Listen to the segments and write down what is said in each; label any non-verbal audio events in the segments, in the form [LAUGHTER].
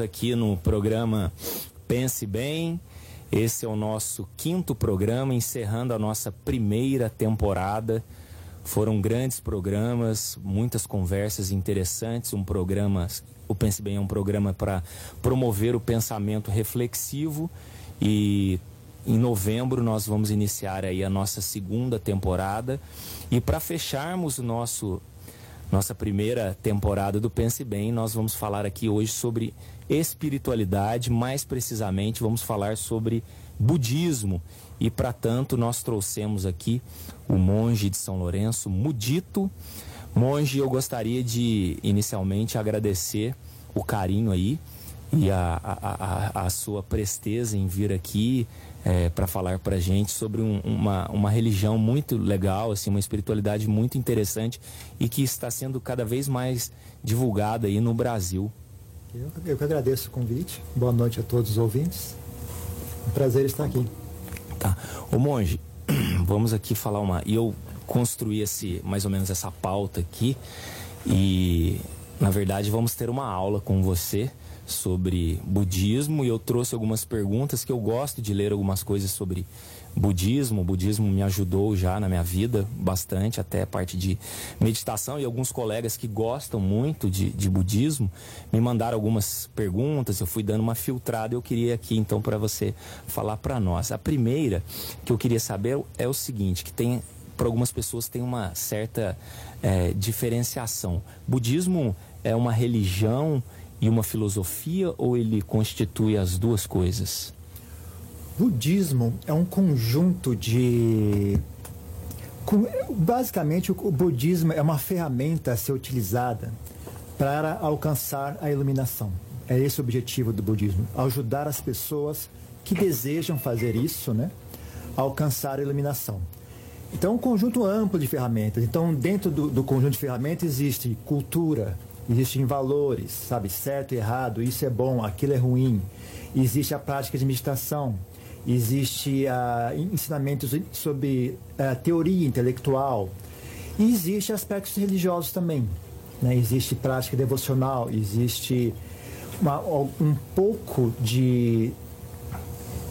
aqui no programa Pense Bem. Esse é o nosso quinto programa, encerrando a nossa primeira temporada. Foram grandes programas, muitas conversas interessantes. Um programa, o Pense Bem é um programa para promover o pensamento reflexivo e em novembro nós vamos iniciar aí a nossa segunda temporada e para fecharmos o nosso nossa primeira temporada do Pense Bem, nós vamos falar aqui hoje sobre espiritualidade, mais precisamente vamos falar sobre budismo. E para tanto nós trouxemos aqui o monge de São Lourenço, Mudito. Monge, eu gostaria de inicialmente agradecer o carinho aí e a, a, a, a sua presteza em vir aqui é, para falar para a gente sobre um, uma, uma religião muito legal, assim, uma espiritualidade muito interessante e que está sendo cada vez mais divulgada aí no Brasil. Eu, eu que agradeço o convite. Boa noite a todos os ouvintes. Um prazer estar aqui. Tá. Ô monge, [CLEARS THROAT] vamos aqui falar uma. E eu construí esse, mais ou menos essa pauta aqui e na verdade vamos ter uma aula com você sobre budismo e eu trouxe algumas perguntas que eu gosto de ler algumas coisas sobre budismo. O budismo me ajudou já na minha vida bastante, até parte de meditação. E alguns colegas que gostam muito de, de budismo me mandaram algumas perguntas. Eu fui dando uma filtrada. Eu queria aqui então para você falar para nós. A primeira que eu queria saber é o seguinte: que tem para algumas pessoas tem uma certa é, diferenciação. Budismo é uma religião e uma filosofia ou ele constitui as duas coisas? Budismo é um conjunto de. Basicamente, o budismo é uma ferramenta a ser utilizada para alcançar a iluminação. É esse o objetivo do budismo: ajudar as pessoas que desejam fazer isso, né, a alcançar a iluminação. Então, um conjunto amplo de ferramentas. Então, dentro do, do conjunto de ferramentas existe cultura, existem valores, sabe, certo errado, isso é bom, aquilo é ruim. Existe a prática de meditação, existe uh, ensinamentos sobre uh, teoria intelectual e existe aspectos religiosos também. Né? Existe prática devocional, existe uma, um pouco de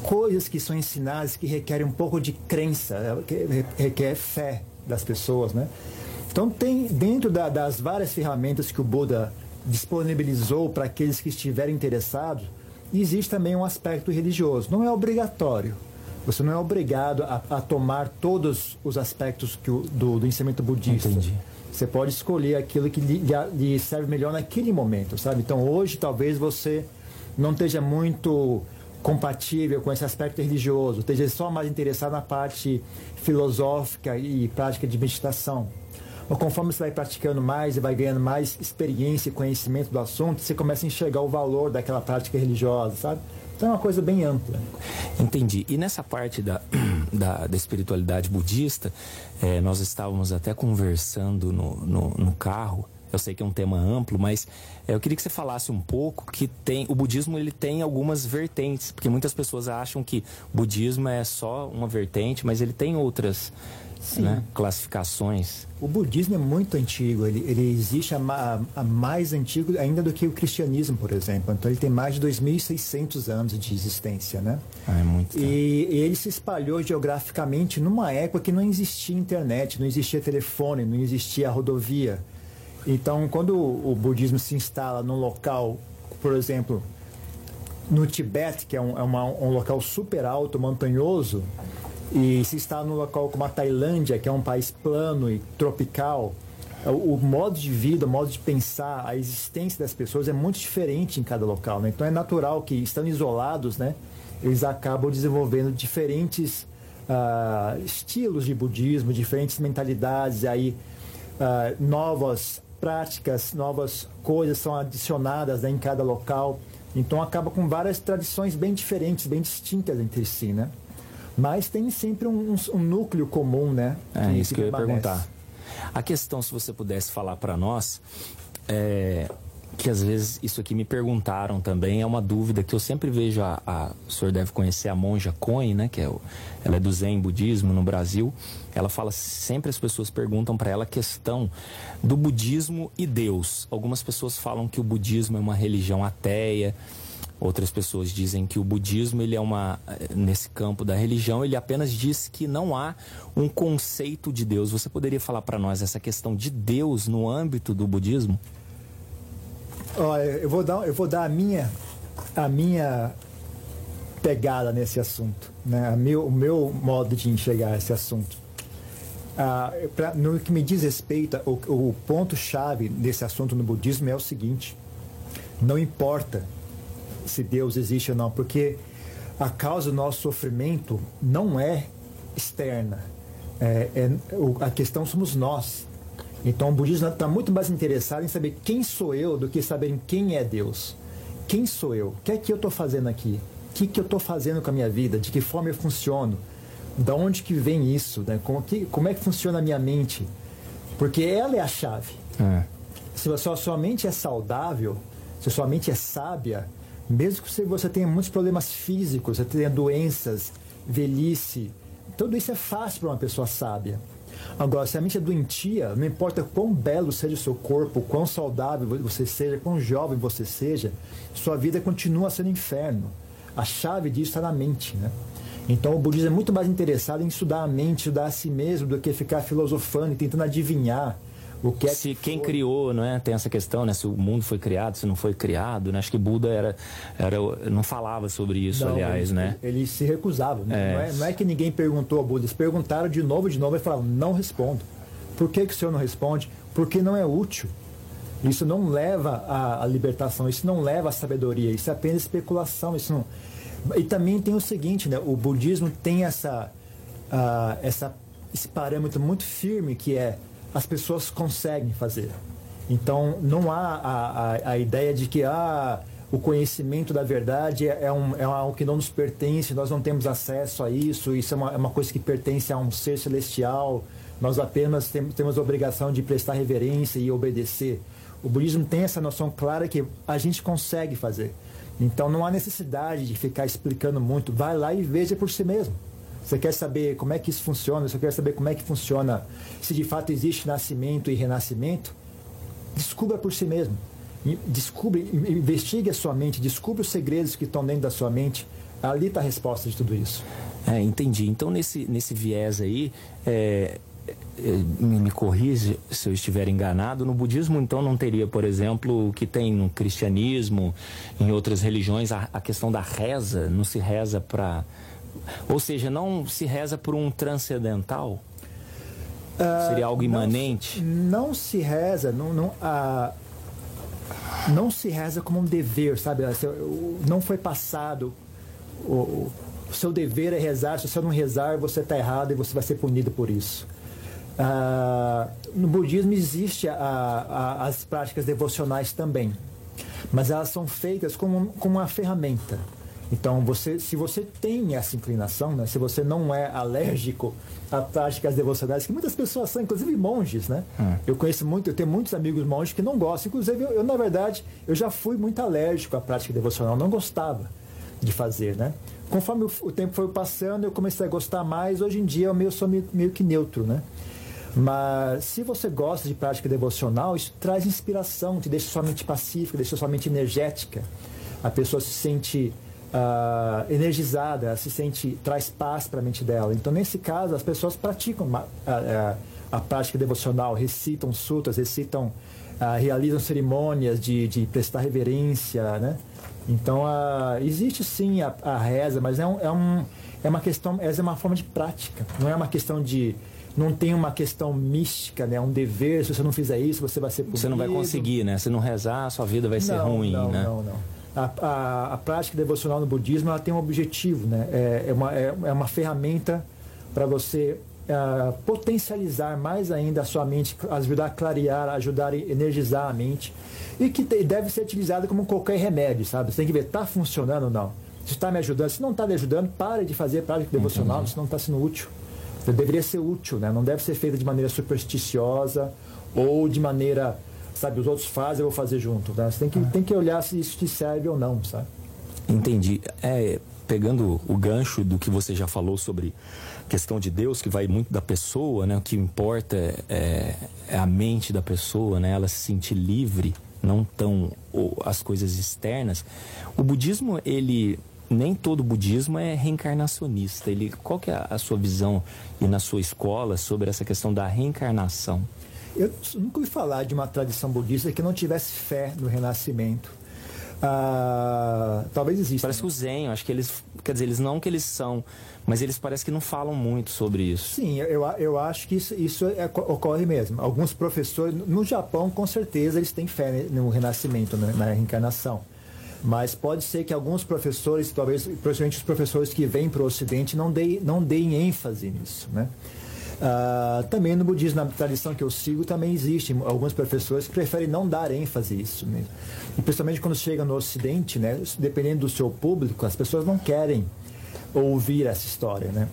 coisas que são ensinadas que requerem um pouco de crença, que requer fé das pessoas, né? Então, tem dentro da, das várias ferramentas que o Buda disponibilizou para aqueles que estiverem interessados, existe também um aspecto religioso. Não é obrigatório. Você não é obrigado a, a tomar todos os aspectos o, do, do ensinamento budista. Entendi. Você pode escolher aquilo que lhe, lhe serve melhor naquele momento, sabe? Então, hoje, talvez você não esteja muito compatível com esse aspecto religioso, esteja só mais interessado na parte filosófica e prática de meditação. Conforme você vai praticando mais e vai ganhando mais experiência e conhecimento do assunto, você começa a enxergar o valor daquela prática religiosa, sabe? Então é uma coisa bem ampla. Entendi. E nessa parte da, [CLEARS THROAT] da, da espiritualidade budista, é, nós estávamos até conversando no, no, no carro. Eu sei que é um tema amplo, mas é, eu queria que você falasse um pouco que tem o budismo ele tem algumas vertentes, porque muitas pessoas acham que budismo é só uma vertente, mas ele tem outras né, classificações. O budismo é muito antigo, ele, ele existe a, a, mais antigo ainda do que o cristianismo, por exemplo. Então ele tem mais de 2.600 anos de existência, né? Ah, é muito. E, e ele se espalhou geograficamente numa época que não existia internet, não existia telefone, não existia rodovia. Então, quando o, o budismo se instala num local, por exemplo, no Tibete, que é um, é uma, um local super alto, montanhoso, e se está num local como a Tailândia, que é um país plano e tropical, o, modo de vida, o modo de pensar, a existência das pessoas é muito diferente em cada local. Né? Então é natural que, estando isolados, né, eles acabam desenvolvendo diferentes uh, estilos de budismo, diferentes mentalidades, aí uh, novas práticas, novas coisas são adicionadas né, em cada local. Então acaba com várias tradições bem diferentes, bem distintas entre si, né? Mas tem sempre um, um, núcleo comum, né? É que, isso que, que eu ia perguntar. A questão, se você pudesse falar para nós, é, que às vezes isso aqui me perguntaram também, é uma dúvida que eu sempre vejo, a, a o senhor deve conhecer a monja Koen, né, que é o, ela é do Zen budismo no Brasil, ela fala, sempre as pessoas perguntam para ela a questão do budismo e Deus. Algumas pessoas falam que o budismo é uma religião ateia, Outras pessoas dizem que o budismo, ele é uma nesse campo da religião, ele apenas diz que não há um conceito de Deus. Você poderia falar para nós essa questão de Deus no âmbito do budismo? Olha, eu vou dar, eu vou dar a minha, a minha pegada nesse assunto, né? meu, o meu modo de enxergar esse assunto. Ah, pra, no que me diz respeito, o, o ponto-chave desse assunto no budismo é o seguinte: não importa se Deus existe ou não, porque a causa do nosso sofrimento não é externa, é, é, a questão somos nós. Então o budismo está muito mais interessado em saber quem sou eu do que saber quem é Deus. Quem sou eu? O que é que eu estou fazendo aqui? O que, que eu estou fazendo com a minha vida? De que forma eu funciono? Da onde que vem isso? Né? Como, que, como é que funciona a minha mente? Porque ela é a chave. É. Se a sua, sua mente é saudável, se a sua mente é sábia, mesmo que você tenha muitos problemas físicos, você tenha doenças, velhice, tudo isso é fácil para uma pessoa sábia. Agora, se a mente é doentia, não importa quão belo seja o seu corpo, quão saudável você seja, quão jovem você seja, sua vida continua sendo inferno. A chave disso está na mente, né? Então o budismo é muito mais interessado em estudar a mente, estudar a si mesmo, do que ficar filosofando e tentando adivinhar o que é se que quem criou, não é? Tem essa questão, né? Se o mundo foi criado, se não foi criado, né? Acho que Buda era, era não falava sobre isso, não, aliás, ele, né? Ele se recusava. Né? É. Não, é, não é que ninguém perguntou a Buda, eles perguntaram de novo, de novo e falaram, não respondo. Por que, que o senhor não responde? Porque não é útil. Isso não leva à, à libertação, isso não leva à sabedoria, isso é apenas especulação, isso não... E também tem o seguinte, né? O budismo tem essa, uh, essa, esse parâmetro muito firme que é as pessoas conseguem fazer. Então, não há a, a, a ideia de que ah, o conhecimento da verdade é, é, um, é algo que não nos pertence, nós não temos acesso a isso, isso é uma, é uma coisa que pertence a um ser celestial, nós apenas tem, temos a obrigação de prestar reverência e obedecer. O budismo tem essa noção clara que a gente consegue fazer. Então, não há necessidade de ficar explicando muito, vai lá e veja por si mesmo. Você quer saber como é que isso funciona? Você quer saber como é que funciona, se de fato existe nascimento e renascimento? Descubra por si mesmo. Descubra, investigue a sua mente, descubra os segredos que estão dentro da sua mente. Ali está a resposta de tudo isso. É, entendi. Então, nesse, nesse viés aí, é, é me corrija se eu estiver enganado, no budismo então não teria, por exemplo, o que tem no cristianismo, em outras religiões, a, a questão da reza, não se reza para ou seja, não se reza por um transcendental? Uh, Seria algo imanente? Não, não se reza, não, não, uh, não se reza como um dever, sabe? Não foi passado. O, o seu dever é rezar, se você não rezar, você está errado e você vai ser punido por isso. Uh, no budismo existe a, a, as práticas devocionais também, mas elas são feitas como, como uma ferramenta. Então, você, se você tem essa inclinação, né, se você não é alérgico a práticas devocionais, que muitas pessoas são, inclusive monges, né? Hum. Eu conheço muito, eu tenho muitos amigos monges que não gostam. Inclusive, eu, eu, na verdade, eu já fui muito alérgico à prática devocional, não gostava de fazer, né? Conforme o, o tempo foi passando, eu comecei a gostar mais. Hoje em dia, eu meio, sou meio, meio que neutro, né? Mas se você gosta de prática devocional, isso traz inspiração, te deixa sua mente pacífica, deixa sua mente energética. A pessoa se sente uh, energizada, ela se sente, traz paz para a mente dela. Então, nesse caso, as pessoas praticam a, a, a prática devocional, recitam sutras, recitam, uh, realizam cerimônias de, de prestar reverência, né? Então, uh, existe sim a, a, reza, mas é, um, é, um, é uma questão, essa é uma forma de prática, não é uma questão de não tem uma questão mística, né? Um dever, se você não fizer isso, você vai ser punido. Você não vai conseguir, né? Se não rezar, sua vida vai ser não, ruim, não, né? Não, não a, a, a, prática devocional no budismo ela tem um objetivo, né? é, é, uma, é, é uma ferramenta para você uh, potencializar mais ainda a sua mente, ajudar a clarear, ajudar a energizar a mente e que te, deve ser utilizada como qualquer remédio, sabe? Você tem que ver, está funcionando ou não. Se está me ajudando, se não está me ajudando, pare de fazer prática devocional, se não está sendo útil. Deveria ser útil, né? não deve ser feita de maneira supersticiosa ou de maneira sabe? Os outros fazem, eu vou fazer junto. Tá? Você tem que, tem que olhar se isso te serve ou não, sabe? Entendi. É, pegando o gancho do que você já falou sobre questão de Deus, que vai muito da pessoa, né? O que importa é, é a mente da pessoa, né? Ela se sentir livre, não tão as coisas externas. O budismo, ele nem todo budismo é reencarnacionista. Ele, qual que é a sua visão e na sua escola sobre essa questão da reencarnação? Eu nunca ouvi falar de uma tradição budista que não tivesse fé no renascimento. Ah, talvez exista. Parece que o Zen, acho que eles, quer dizer, eles não que eles são, mas eles parecem que não falam muito sobre isso. Sim, eu, eu acho que isso, isso é, ocorre mesmo. Alguns professores, no Japão, com certeza, eles têm fé no renascimento, né, na reencarnação. Mas pode ser que alguns professores, talvez, principalmente os professores que vêm para o Ocidente, não deem, não deem ênfase nisso, né? Uh, também no budismo, na tradição que eu sigo, também existe alguns professores que preferem não dar ênfase a isso mesmo. E principalmente quando chega no Ocidente, né, dependendo do seu público, as pessoas não querem ouvir essa história, né?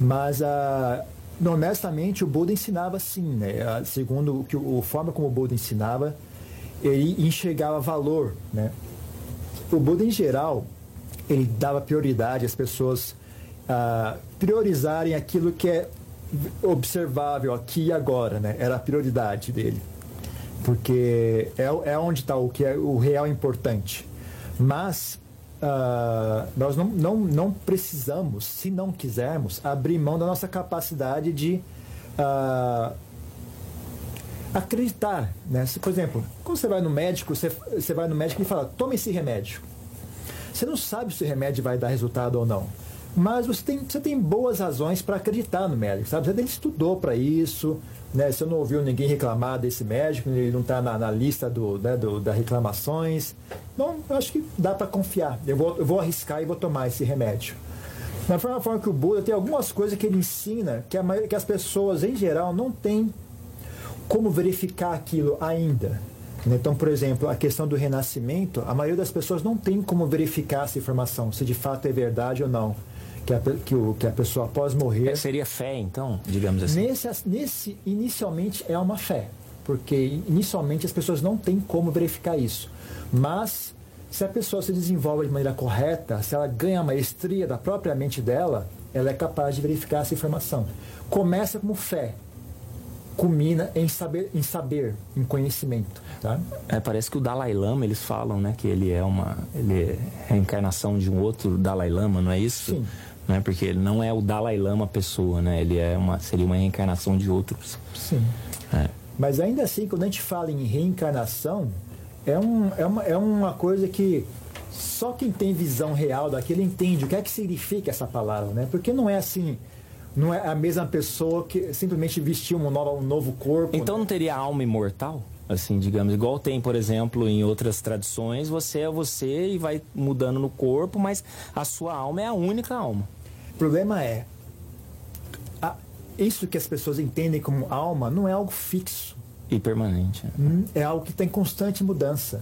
Mas, uh, honestamente, o Buda ensinava assim, né? Uh, segundo que a forma como o Buda ensinava, ele enxergava valor, né? O Buda, em geral, ele dava prioridade às pessoas uh, priorizarem aquilo que é observável aqui e agora, né? Era a prioridade dele. Porque é, é onde está o que é o real importante. Mas uh, nós não, não, não precisamos, se não quisermos, abrir mão da nossa capacidade de uh, acreditar. Né? Se, por exemplo, quando você vai no médico, você, você vai no médico e fala, tome esse remédio. Você não sabe se o remédio vai dar resultado ou não. Mas você tem, você tem boas razões para acreditar no médico, sabe? Ele estudou para isso, né? Você não ouviu ninguém reclamar desse médico, ele não está na, na, lista do, né, do, das reclamações. Bom, eu acho que dá para confiar. Eu vou, eu vou arriscar e vou tomar esse remédio. Da mesma forma que o Buda tem algumas coisas que ele ensina que, a, que as pessoas, em geral, não têm como verificar aquilo ainda. Então, por exemplo, a questão do renascimento, a maioria das pessoas não tem como verificar essa informação, se de fato é verdade ou não que a, que, o, que a pessoa após morrer. É, seria fé, então, digamos assim? Nesse, nesse, inicialmente é uma fé, porque inicialmente as pessoas não têm como verificar isso. Mas se a pessoa se desenvolve de maneira correta, se ela ganha a maestria da própria mente dela, ela é capaz de verificar essa informação. Começa como fé, culmina em saber, em saber, em conhecimento. Tá? É, parece que o Dalai Lama eles falam, né, que ele é uma, ele é reencarnação de um outro Dalai Lama, não é isso? Sim né? Porque ele não é o Dalai Lama pessoa, né? Ele é uma seria uma reencarnação de outros. Sim. É. Mas ainda assim, quando a gente fala em reencarnação, é, um, é, uma, é uma coisa que só quem tem visão real daquilo entende o que é que significa essa palavra, né? Porque não é assim, não é a mesma pessoa que simplesmente vestiu um novo, um novo corpo. Então né? não teria alma imortal? Assim, digamos, igual tem, por exemplo, em outras tradições, você é você e vai mudando no corpo, mas a sua alma é a única alma. O problema é, a, isso que as pessoas entendem como alma não é algo fixo. E permanente. Hum, é algo que tem constante mudança.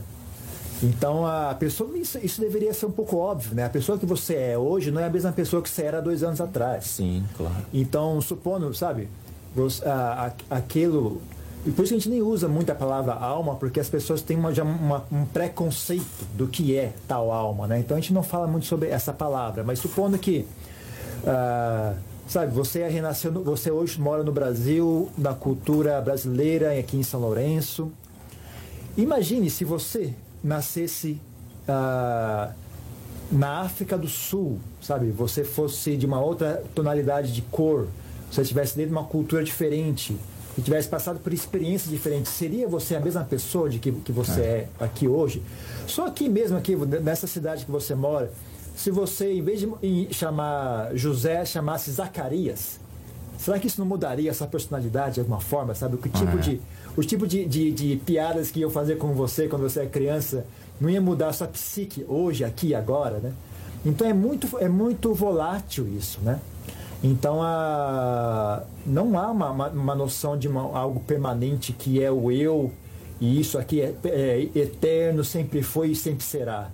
Então a pessoa isso, isso, deveria ser um pouco óbvio, né? A pessoa que você é hoje não é a mesma pessoa que você era dois anos atrás. Sim, claro. Então supondo, sabe, você, a, a, aquilo e por isso a gente nem usa muito a palavra alma, porque as pessoas têm uma, já uma, um preconceito do que é tal alma, né? Então a gente não fala muito sobre essa palavra, mas supondo que, uh, sabe, você é renasceu, você hoje mora no Brasil, na cultura brasileira, aqui em São Lourenço. Imagine se você nascesse uh, na África do Sul, sabe? Você fosse de uma outra tonalidade de cor, você estivesse dentro de uma cultura diferente e tivesse passado por experiências diferentes, seria você a mesma pessoa de que, que você é. é aqui hoje? Só aqui mesmo, aqui nessa cidade que você mora, se você, em vez de chamar José, chamasse Zacarias, será que isso não mudaria essa personalidade de alguma forma, sabe? O tipo, é. de, o tipo de, de, de piadas que eu fazer com você quando você é criança não ia mudar a sua psique hoje, aqui, agora, né? Então é muito, é muito volátil isso, né? Então, a, não há uma, uma, noção de uma, algo permanente que é o eu, e isso aqui é, é eterno, sempre foi e sempre será.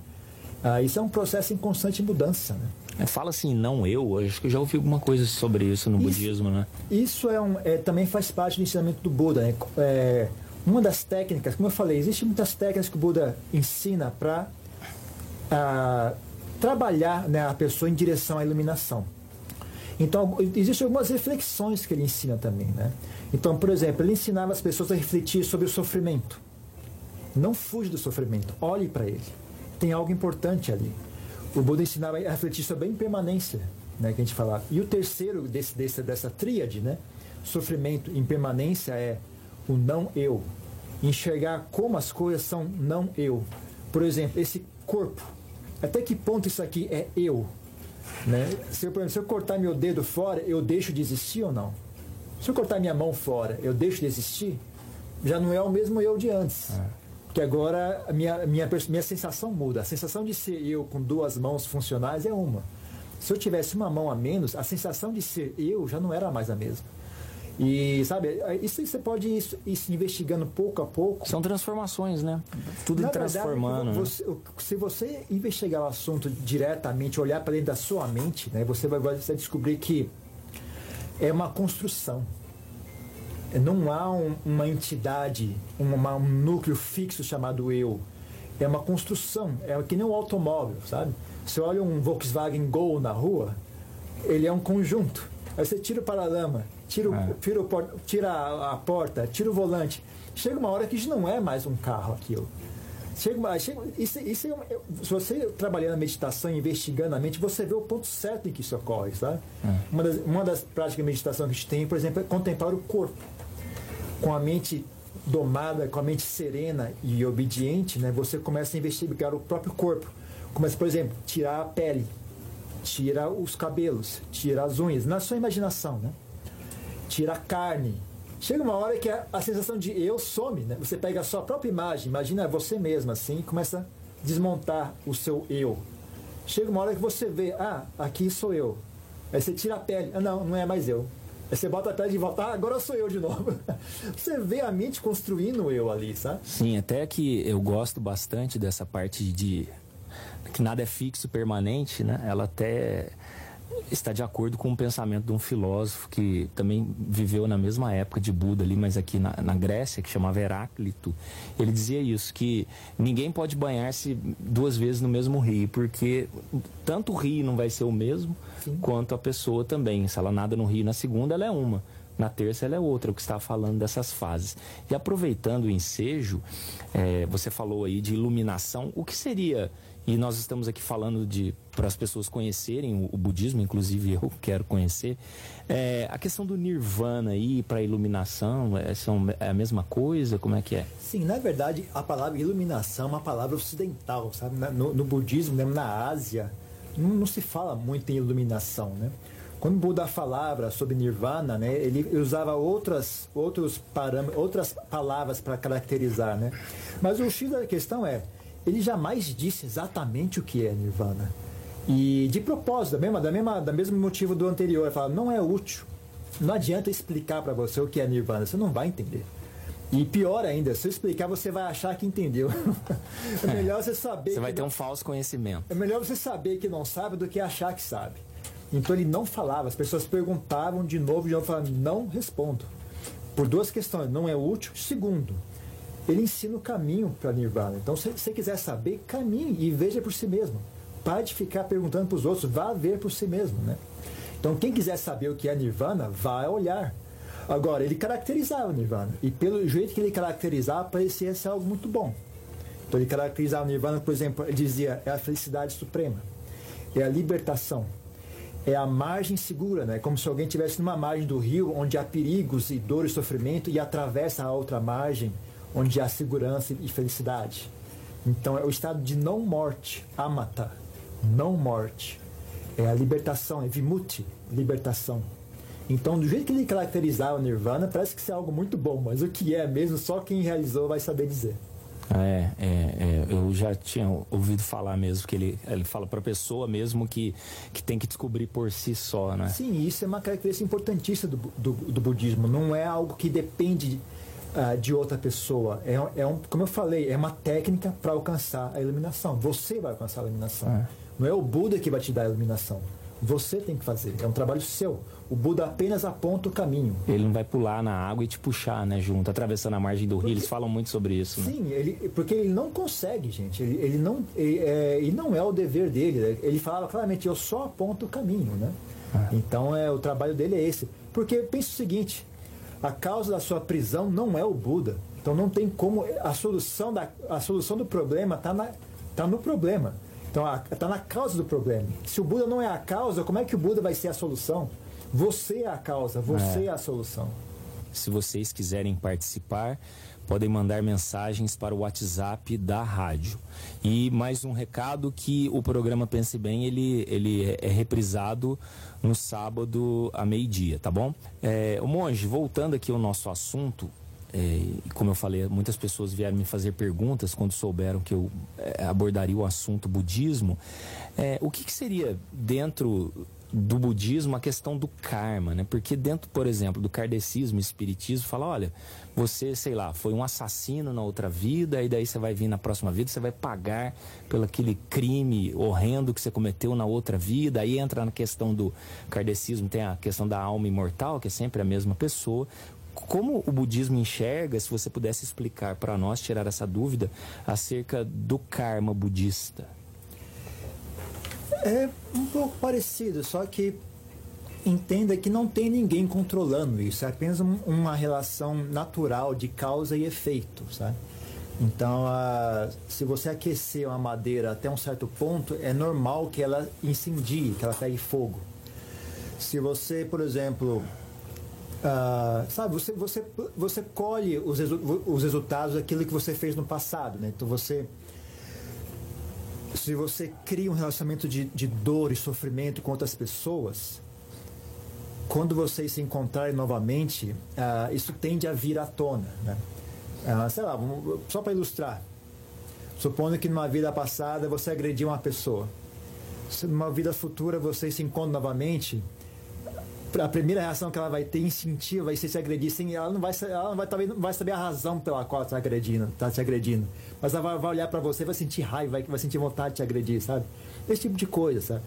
Ah, isso é um processo em constante mudança. Né? É, fala assim, não eu, acho que eu já ouvi alguma coisa sobre isso no isso, budismo, né? Isso é, um, é também faz parte do ensinamento do Buda. Né? É, Uma das técnicas, como eu falei, existem muitas técnicas que o Buda ensina para ah, trabalhar né, a pessoa em direção à iluminação. Então, existem algumas reflexões que ele ensina também. Né? Então, por exemplo, ele ensinava as pessoas a refletir sobre o sofrimento. Não fuja do sofrimento, olhe para ele. Tem algo importante ali. O Buda ensinava a refletir sobre a impermanência, né, que a gente falava. E o terceiro desse, desse, dessa tríade, né, sofrimento, impermanência, é o não eu. Enxergar como as coisas são não eu. Por exemplo, esse corpo. Até que ponto isso aqui é eu? Né? Se, eu, exemplo, se eu cortar meu dedo fora, eu deixo de existir ou não? Se eu cortar minha mão fora, eu deixo de existir? Já não é o mesmo eu de antes. É. Porque agora a minha, minha, minha sensação muda. A sensação de ser eu com duas mãos funcionais é uma. Se eu tivesse uma mão a menos, a sensação de ser eu já não era mais a mesma. E, sabe, isso você pode ir, ir se investigando pouco a pouco. São transformações, né? Tudo Na transformando. Verdade, você, né? Se você investigar o assunto diretamente, olhar para dentro da sua mente, né, você vai, vai descobrir que é uma construção. Não há um, uma entidade, uma, um núcleo fixo chamado eu. É uma construção. É que nem um automóvel, sabe? Você olha um Volkswagen Gol na rua, ele é um conjunto. Aí você tira o paralama, tira, o, é. tira, o, tira a, porta, tira o volante. Chega uma hora que já não é mais um carro aquilo. Chega uma, chega, isso, isso é se você trabalhar na meditação, investigando a mente, você vê o ponto certo em que isso ocorre, sabe? É. Uma, das, uma das práticas de meditação que a gente tem, por exemplo, é contemplar o corpo. Com a mente domada, com a mente serena e obediente, né, você começa a investigar o próprio corpo. Começa, por exemplo, tirar a pele, tira os cabelos, tira as unhas, na sua imaginação, né? Tira a carne. Chega uma hora que a, a, sensação de eu some, né? Você pega a sua própria imagem, imagina você mesmo assim, e começa a desmontar o seu eu. Chega uma hora que você vê, ah, aqui sou eu. Aí você tira a pele, ah, não, não é mais eu. Aí você bota a pele de volta, ah, agora sou eu de novo. [LAUGHS] você vê a mente construindo o eu ali, sabe? Sim, até que eu gosto bastante dessa parte de que nada é fixo, permanente, né? Ela até está de acordo com o pensamento de um filósofo que também viveu na mesma época de Buda ali, mas aqui na, na Grécia, que chamava Heráclito. Ele dizia isso, que ninguém pode banhar-se duas vezes no mesmo rio, porque tanto o rio não vai ser o mesmo, Sim. quanto a pessoa também. Se ela nada no rio na segunda, ela é uma. Na terça ela é outra, o que está falando dessas fases. E aproveitando o ensejo, é, você falou aí de iluminação. O que seria e nós estamos aqui falando de para as pessoas conhecerem o, o, budismo, inclusive eu [LAUGHS] quero conhecer. É, a questão do nirvana aí para iluminação é, são, é a mesma coisa? Como é que é? Sim, na verdade a palavra iluminação é uma palavra ocidental, sabe? No, no budismo, mesmo na Ásia, não, não, se fala muito em iluminação, né? Quando Buda falava sobre nirvana, né, ele usava outras, outros outras palavras para caracterizar, né? Mas o X da questão é ele jamais disse exatamente o que é nirvana. E de propósito, da mesma, da mesma, da mesmo motivo do anterior, ele fala, não é útil. Não adianta explicar para você o que é nirvana, você não vai entender. E pior ainda, se eu explicar, você vai achar que entendeu. [LAUGHS] é melhor você saber. Você vai ter não... um falso conhecimento. É melhor você saber que não sabe do que achar que sabe. Então ele não falava, as pessoas perguntavam de novo, de novo, falavam, não respondo. Por duas questões, não é útil. Segundo, ele ensina o caminho para Nirvana. Então, se você quiser saber, caminhe e veja por si mesmo. Pare de ficar perguntando para os outros, vá ver por si mesmo. Né? Então, quem quiser saber o que é Nirvana, vá olhar. Agora, ele caracterizava Nirvana. E pelo jeito que ele caracterizava, parecia ser algo muito bom. Então, ele caracterizava Nirvana, por exemplo, ele dizia: é a felicidade suprema, é a libertação, é a margem segura, né? Como se alguém estivesse numa margem do rio onde há perigos e dor e sofrimento e atravessa a outra margem onde há segurança e felicidade. Então é o estado de não morte, amata, não morte. É a libertação, é vimuti, libertação. Então, do jeito que ele caracterizava o nirvana, parece que isso é algo muito bom, mas o que é mesmo, só quem realizou vai saber dizer. É, é, é, eu já tinha ouvido falar mesmo que ele, ele fala para a pessoa mesmo que, que tem que descobrir por si só, né? Sim, isso é uma característica importantíssima do, do, do budismo. Não é algo que depende uh, de outra pessoa. É, é um, como eu falei, é uma técnica para alcançar a iluminação. Você vai alcançar a iluminação. É. Não é o Buda que vai te dar a iluminação. Você tem que fazer, é um trabalho seu. O Buda apenas aponta o caminho. Ele não vai pular na água e te puxar, né, junto, atravessando a margem do rio. Eles falam muito sobre isso. Né? Sim, ele, porque ele não consegue, gente. Ele, ele não, ele, é, e não é o dever dele. Né? Ele fala claramente: eu só aponto o caminho, né? Ah. Então é o trabalho dele é esse. Porque pensa o seguinte: a causa da sua prisão não é o Buda. Então não tem como a solução da a solução do problema está tá no problema. Então está na causa do problema. Se o Buda não é a causa, como é que o Buda vai ser a solução? Você é a causa, você é, é a solução. Se vocês quiserem participar, podem mandar mensagens para o WhatsApp da rádio. E mais um recado que o programa Pense Bem, ele, ele é reprisado no sábado a meio-dia, tá bom? É, o Monge, voltando aqui ao nosso assunto, é, como eu falei, muitas pessoas vieram me fazer perguntas quando souberam que eu é, abordaria o assunto budismo. É, o que, que, seria dentro do budismo a questão do karma, né? Porque dentro, por exemplo, do kardecismo, espiritismo, fala, olha, você, sei lá, foi um assassino na outra vida, e daí você vai vir na próxima vida, você vai pagar pelo aquele crime horrendo que você cometeu na outra vida. Aí entra na questão do kardecismo, tem a questão da alma imortal, que é sempre a mesma pessoa. Como o budismo enxerga, se você pudesse explicar para nós, tirar essa dúvida, acerca do karma budista? É um pouco parecido, só que entenda que não tem ninguém controlando isso, é apenas uma relação natural de causa e efeito, sabe? Então, se você aquecer uma madeira até um certo ponto, é normal que ela incendie, que ela pegue fogo. Se você, por exemplo, Uh, sabe, você, você, você colhe os, os resultados daquilo que você fez no passado, né? Então você se você cria um relacionamento de, de dor e sofrimento com outras pessoas, quando vocês se encontrarem novamente, uh, isso tende a vir à tona, né? Uh, sei lá, só para ilustrar. Supondo que numa vida passada você agrediu uma pessoa. Se numa vida futura vocês se encontram novamente, a primeira reação que ela vai ter instintiva vai ser se agredir sem ela não vai ela não vai, talvez não vai saber a razão pela qual está agredindo tá te agredindo mas ela vai, olhar para você vai sentir raiva vai sentir vontade de te agredir sabe esse tipo de coisa sabe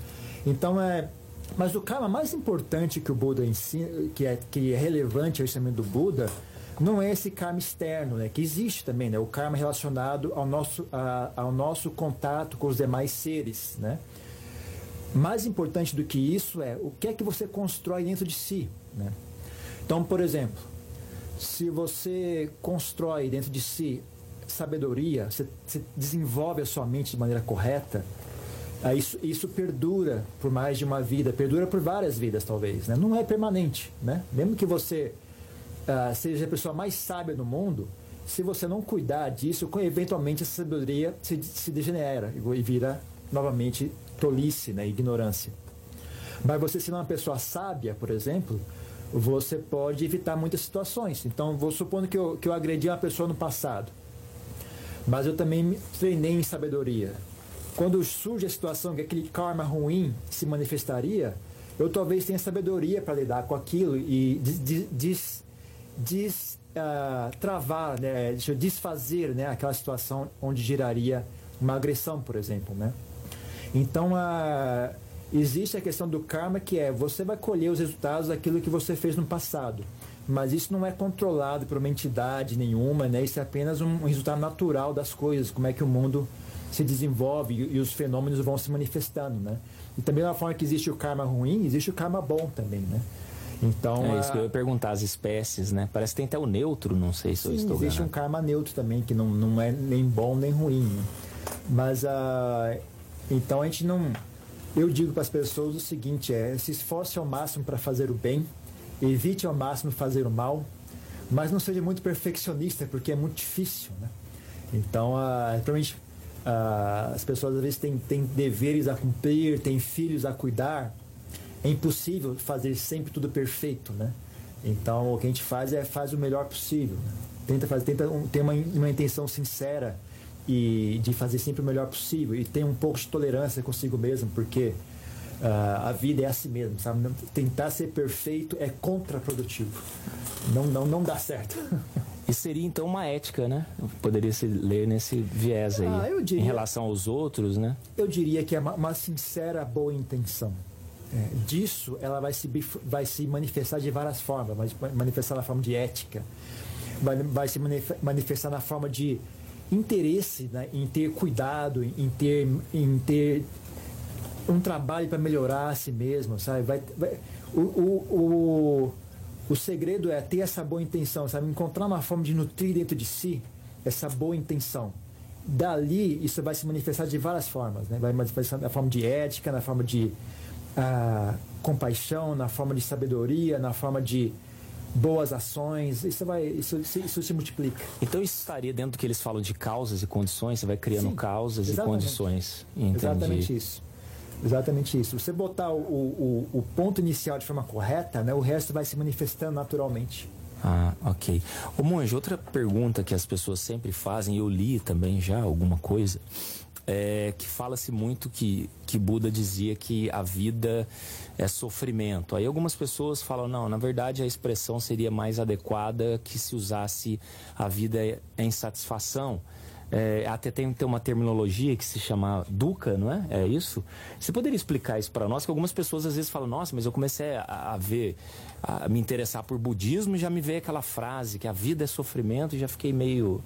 então é mas o karma mais importante que o Buda ensina que é que é relevante ao ensinamento do Buda não é esse karma externo, né? que existe também, né? o karma relacionado ao nosso, a, ao nosso contato com os demais seres. Né? Mais importante do que isso é o que é que você constrói dentro de si. Né? Então, por exemplo, se você constrói dentro de si sabedoria, você, você desenvolve a sua mente de maneira correta, isso, isso perdura por mais de uma vida, perdura por várias vidas talvez. Né? Não é permanente. Né? Mesmo que você uh, seja a pessoa mais sábia do mundo, se você não cuidar disso, eventualmente essa sabedoria se, se degenera e vira novamente tolice, né, ignorância. Mas você sendo uma pessoa sábia, por exemplo, você pode evitar muitas situações. Então, vou supondo que eu, que eu agredi uma pessoa no passado, mas eu também treinei em sabedoria. Quando surge a situação que aquele karma ruim se manifestaria, eu talvez tenha sabedoria para lidar com aquilo e des, des, des uh, né, desfazer né, aquela situação onde geraria uma agressão, por exemplo, né? Então, a, existe a questão do karma, que é você vai colher os resultados daquilo que você fez no passado. Mas isso não é controlado por uma entidade nenhuma, né? Isso é apenas um resultado natural das coisas, como é que o mundo se desenvolve e, e os fenômenos vão se manifestando, né? E também da forma que existe o karma ruim, existe o karma bom também, né? Então, é isso a... que eu ia perguntar, as espécies, né? Parece que tem até o neutro, não sei se Sim, eu estou existe ganhando. um karma neutro também, que não, não é nem bom nem ruim. Né? Mas uh, então a gente não. Eu digo para as pessoas o seguinte: é se esforce ao máximo para fazer o bem, evite ao máximo fazer o mal, mas não seja muito perfeccionista, porque é muito difícil. Né? Então, uh, provavelmente uh, as pessoas às vezes têm, têm deveres a cumprir, têm filhos a cuidar. É impossível fazer sempre tudo perfeito, né? Então o que a gente faz é faz o melhor possível. Né? Tenta fazer, tenta um, ter uma, uma intenção sincera e de fazer sempre o melhor possível e ter um pouco de tolerância consigo mesmo, porque uh, a vida é assim mesmo, sabe? Tentar ser perfeito é contraprodutivo. Não, não, não dá certo. E seria então uma ética, né? Poderia se ler nesse viés aí. Ah, diria, em relação aos outros, né? Eu diria que é uma, uma sincera boa intenção. é, disso, ela vai se, vai se manifestar de várias formas. Vai se manifestar na forma de ética, vai, vai se manifestar na forma de interesse né, em ter cuidado, em ter, em ter um trabalho para melhorar a si mesmo, sabe? Vai, vai, o, o, o, o segredo é ter essa boa intenção, sabe? Encontrar uma forma de nutrir dentro de si essa boa intenção. Dali, isso vai se manifestar de várias formas, né? Vai manifestar na forma de ética, na forma de ah, compaixão, na forma de sabedoria, na forma de boas ações, isso vai, isso, isso se multiplica. Então isso estaria dentro do que eles falam de causas e condições, você vai criando Sim, causas exatamente. e condições. Entendi. Exatamente isso. Exatamente isso. Você botar o, o, o, ponto inicial de forma correta, né, o resto vai se manifestando naturalmente. Ah, ok. Ô Monge, outra pergunta que as pessoas sempre fazem, eu li também já alguma coisa, é que fala-se muito que, que Buda dizia que a vida é sofrimento. Aí algumas pessoas falam, não, na verdade a expressão seria mais adequada que se usasse a vida é insatisfação. É, até tem, tem uma terminologia que se chama dukkha, não é? É isso? Você poderia explicar isso para nós? Que algumas pessoas às vezes falam, nossa, mas eu comecei a, a ver, a me interessar por budismo e já me veio aquela frase que a vida é sofrimento e já fiquei meio,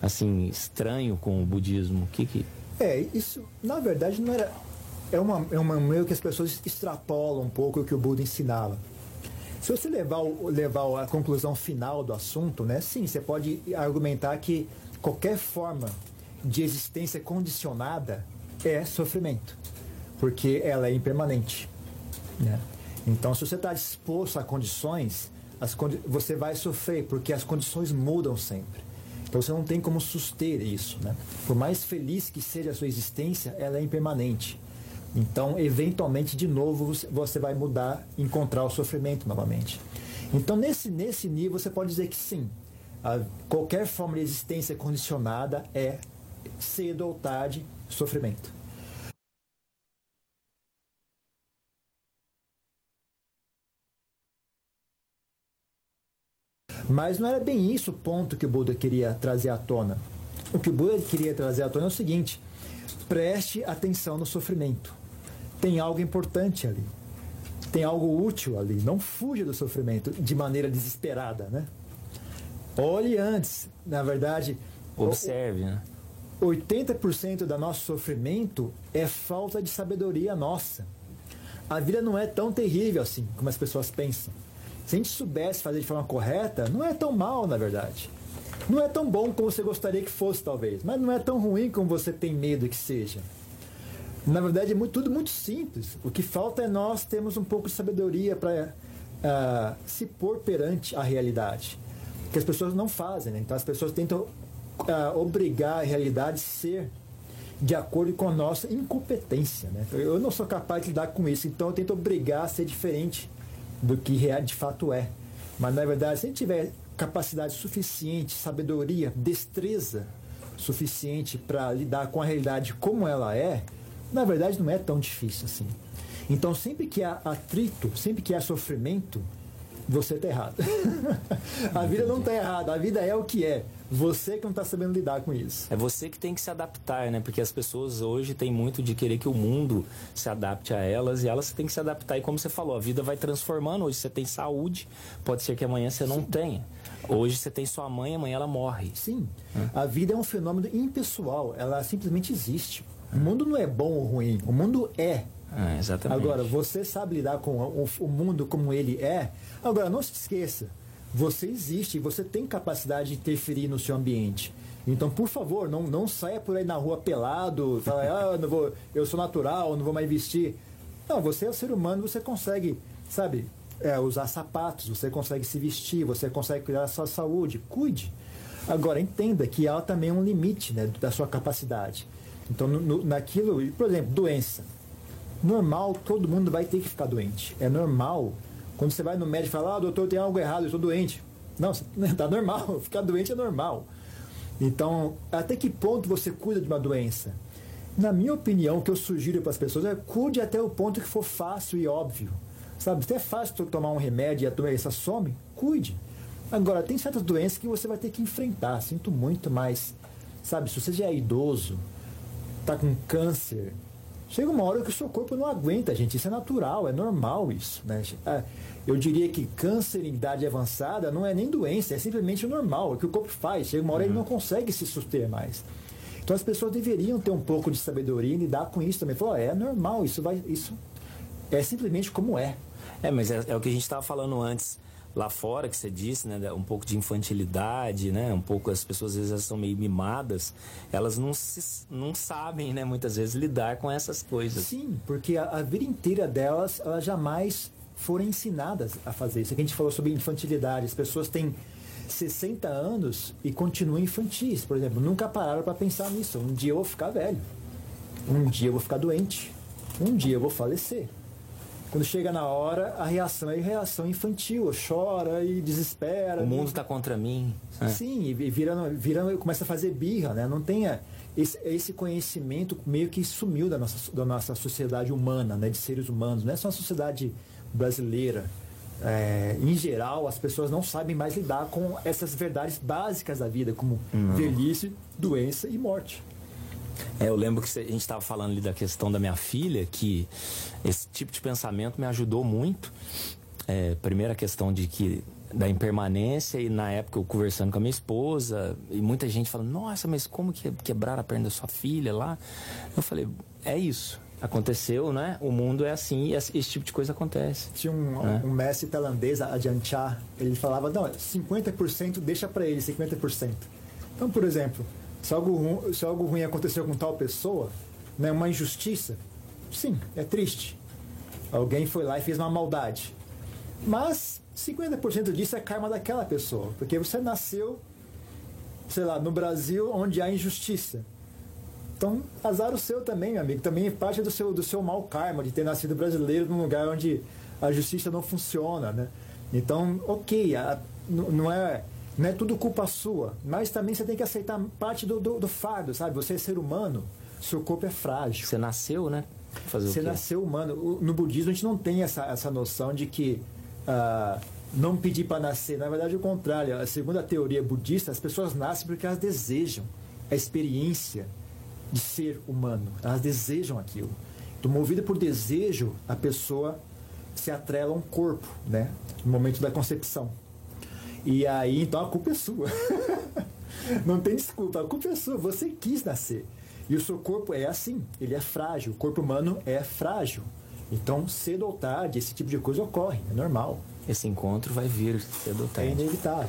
assim, estranho com o budismo. O que que... É, isso, na verdade, não era... É uma, é uma meio que as pessoas extrapolam um pouco o que o Buda ensinava. Se você levar, levar a conclusão final do assunto, né? Sim, você pode argumentar que qualquer forma de existência condicionada é sofrimento, porque ela é impermanente. Né? Então, se você está disposto a condições, condi você vai sofrer, porque as condições mudam sempre. Então, você não tem como suster isso. Né? Por mais feliz que seja a sua existência, ela é impermanente. Então, eventualmente, de novo, você vai mudar, encontrar o sofrimento novamente. Então, nesse, nesse nível, você pode dizer que sim, a, qualquer forma de existência condicionada é, cedo ou tarde, sofrimento. Mas não era bem isso o ponto que o Buda queria trazer à tona. O que o Buda queria trazer à tona é o seguinte: preste atenção no sofrimento. Tem algo importante ali. Tem algo útil ali. Não fuja do sofrimento de maneira desesperada, né? Olhe antes, na verdade. Observe, né? 80% do nosso sofrimento é falta de sabedoria nossa. A vida não é tão terrível assim como as pessoas pensam. Se a gente soubesse fazer de forma correta, não é tão mal, na verdade. Não é tão bom como você gostaria que fosse, talvez, mas não é tão ruim como você tem medo que seja. Na verdade, é muito, tudo muito simples. O que falta é nós termos um pouco de sabedoria para uh, ah, se pôr perante a realidade que as pessoas não fazem. Né? Então as pessoas tentam uh, obrigar a realidade a ser de acordo com a nossa incompetência. Né? Eu não sou capaz de lidar com isso, então eu tento obrigar a ser diferente do que de fato é. Mas na verdade, se a gente tiver capacidade suficiente, sabedoria, destreza suficiente para lidar com a realidade como ela é, na verdade não é tão difícil assim. Então sempre que há atrito, sempre que há sofrimento, você está errado. [LAUGHS] a vida não está errada, a vida é o que é. Você que não está sabendo lidar com isso. É você que tem que se adaptar, né? Porque as pessoas hoje têm muito de querer que o mundo se adapte a elas e elas têm que se adaptar. E como você falou, a vida vai transformando. Hoje você tem saúde, pode ser que amanhã você não Sim. tenha. Hoje você tem sua mãe, amanhã ela morre. Sim. A vida é um fenômeno impessoal, ela simplesmente existe. O mundo não é bom ou ruim, o mundo é. Ah, exatamente. Agora, você sabe lidar com o, o mundo como ele é. Agora, não se esqueça, você existe você tem capacidade de interferir no seu ambiente. Então, por favor, não, não saia por aí na rua pelado, fala, ah, não vou, eu sou natural, não vou mais vestir. Não, você é um ser humano, você consegue, sabe, é, usar sapatos, você consegue se vestir, você consegue cuidar da sua saúde. Cuide. Agora, entenda que há também um limite né, da sua capacidade. Então, no, no, naquilo, por exemplo, doença normal, todo mundo vai ter que ficar doente. É normal. Quando você vai no médico e fala, ah, doutor, tem algo errado, eu estou doente. Não, está [LAUGHS] normal. [LAUGHS] Ficar doente é normal. Então, até que ponto você cuida de uma doença? Na minha opinião, o que eu sugiro para as pessoas é cuide até o ponto que for fácil e óbvio. Sabe, se é fácil tomar um remédio e a doença some, cuide. Agora, tem certas doenças que você vai ter que enfrentar. Sinto muito, mas, sabe, se você já é idoso, está com câncer, Chega uma hora que o seu corpo não aguenta, gente. Isso é natural, é normal isso. Né? É, eu diria que câncer em idade avançada não é nem doença, é simplesmente normal, é o que o corpo faz. Chega uma hora uhum. ele não consegue se suster mais. Então as pessoas deveriam ter um pouco de sabedoria e lidar com isso também. Falar, oh, é normal, isso vai. Isso é simplesmente como é. É, mas é, é o que a gente estava falando antes lá fora que você disse, né, um pouco de infantilidade, né, um pouco as pessoas às vezes são meio mimadas, elas não se, não sabem, né, muitas vezes lidar com essas coisas. Sim, porque a, a vida inteira delas, elas jamais foram ensinadas a fazer isso. Aqui a gente falou sobre infantilidade, as pessoas têm 60 anos e continuam infantis, por exemplo, nunca pararam para pensar nisso. Um dia eu vou ficar velho. Um dia eu vou ficar doente. Um dia eu vou falecer. Quando chega na hora, a reação é reação infantil, chora e desespera. O mundo está contra mim. É. Sim, e vira, vira, começa a fazer birra, né? Não tenha esse, esse conhecimento meio que sumiu da nossa, da nossa sociedade humana, né? De seres humanos. Não é só a sociedade brasileira. É, em geral, as pessoas não sabem mais lidar com essas verdades básicas da vida, como não. velhice, doença e morte. É, eu lembro que a gente estava falando ali da questão da minha filha, que esse tipo de pensamento me ajudou muito. É, primeira questão de que da impermanência e na época eu conversando com a minha esposa e muita gente falando, nossa, mas como que quebrar a perna da sua filha lá? Eu falei, é isso. Aconteceu, né? O mundo é assim e esse, tipo de coisa acontece. Tinha um, né? um mestre tailandês, Adianchar, ele falava, não, 50% deixa para ele, 50%. Então, por exemplo, se algo, se algo ruim aconteceu com tal pessoa, né, uma injustiça, sim, é triste. Alguém foi lá e fez uma maldade. Mas 50% disso é karma daquela pessoa, porque você nasceu, sei lá, no Brasil onde há injustiça. Então, azar o seu também, meu amigo. Também é parte do seu, do seu mau karma de ter nascido brasileiro num lugar onde a justiça não funciona, né? Então, ok, a, não é não é tudo culpa sua, mas também você tem que aceitar parte do, do, do fardo, sabe? Você é ser humano, seu corpo é frágil. Você nasceu, né? Fazer você nasceu humano. No budismo a gente não tem essa, essa noção de que uh, não pedir para nascer. Na verdade, o contrário. A segunda teoria budista, as pessoas nascem porque elas desejam a experiência de ser humano. Elas desejam aquilo. Então, movida por desejo, a pessoa se atrela a um corpo, né? No momento da concepção. E aí, então a culpa é sua. [LAUGHS] Não tem desculpa, a culpa é sua. Você quis nascer. E o seu corpo é assim, ele é frágil. O corpo humano é frágil. Então, cedo ou tarde, esse tipo de coisa ocorre, é normal. Esse encontro vai vir cedo ou tarde. É inevitável.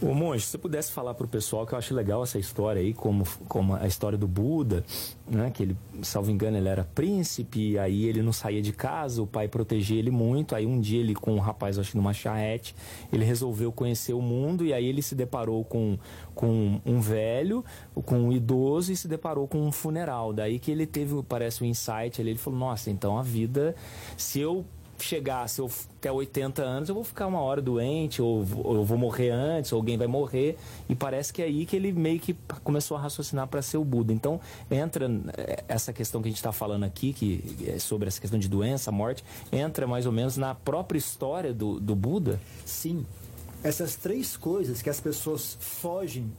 Ô Monge, se você pudesse falar para o pessoal que eu acho legal essa história aí, como, como a história do Buda, né? Que ele, salvo engano, ele era príncipe, aí ele não saía de casa, o pai protegia ele muito, aí um dia ele com um rapaz, acho que numa charrete, ele resolveu conhecer o mundo e aí ele se deparou com, com um velho, com um idoso e se deparou com um funeral. Daí que ele teve, parece, um insight ali, ele falou, nossa, então a vida, se eu chegar, se eu até 80 anos, eu vou ficar uma hora doente, ou, ou eu vou morrer antes, ou alguém vai morrer. E parece que é aí que ele meio que começou a raciocinar para ser o Buda. Então, entra é, essa questão que a gente está falando aqui, que é sobre essa questão de doença, morte, entra mais ou menos na própria história do, do Buda? Sim. Essas três coisas que as pessoas fogem,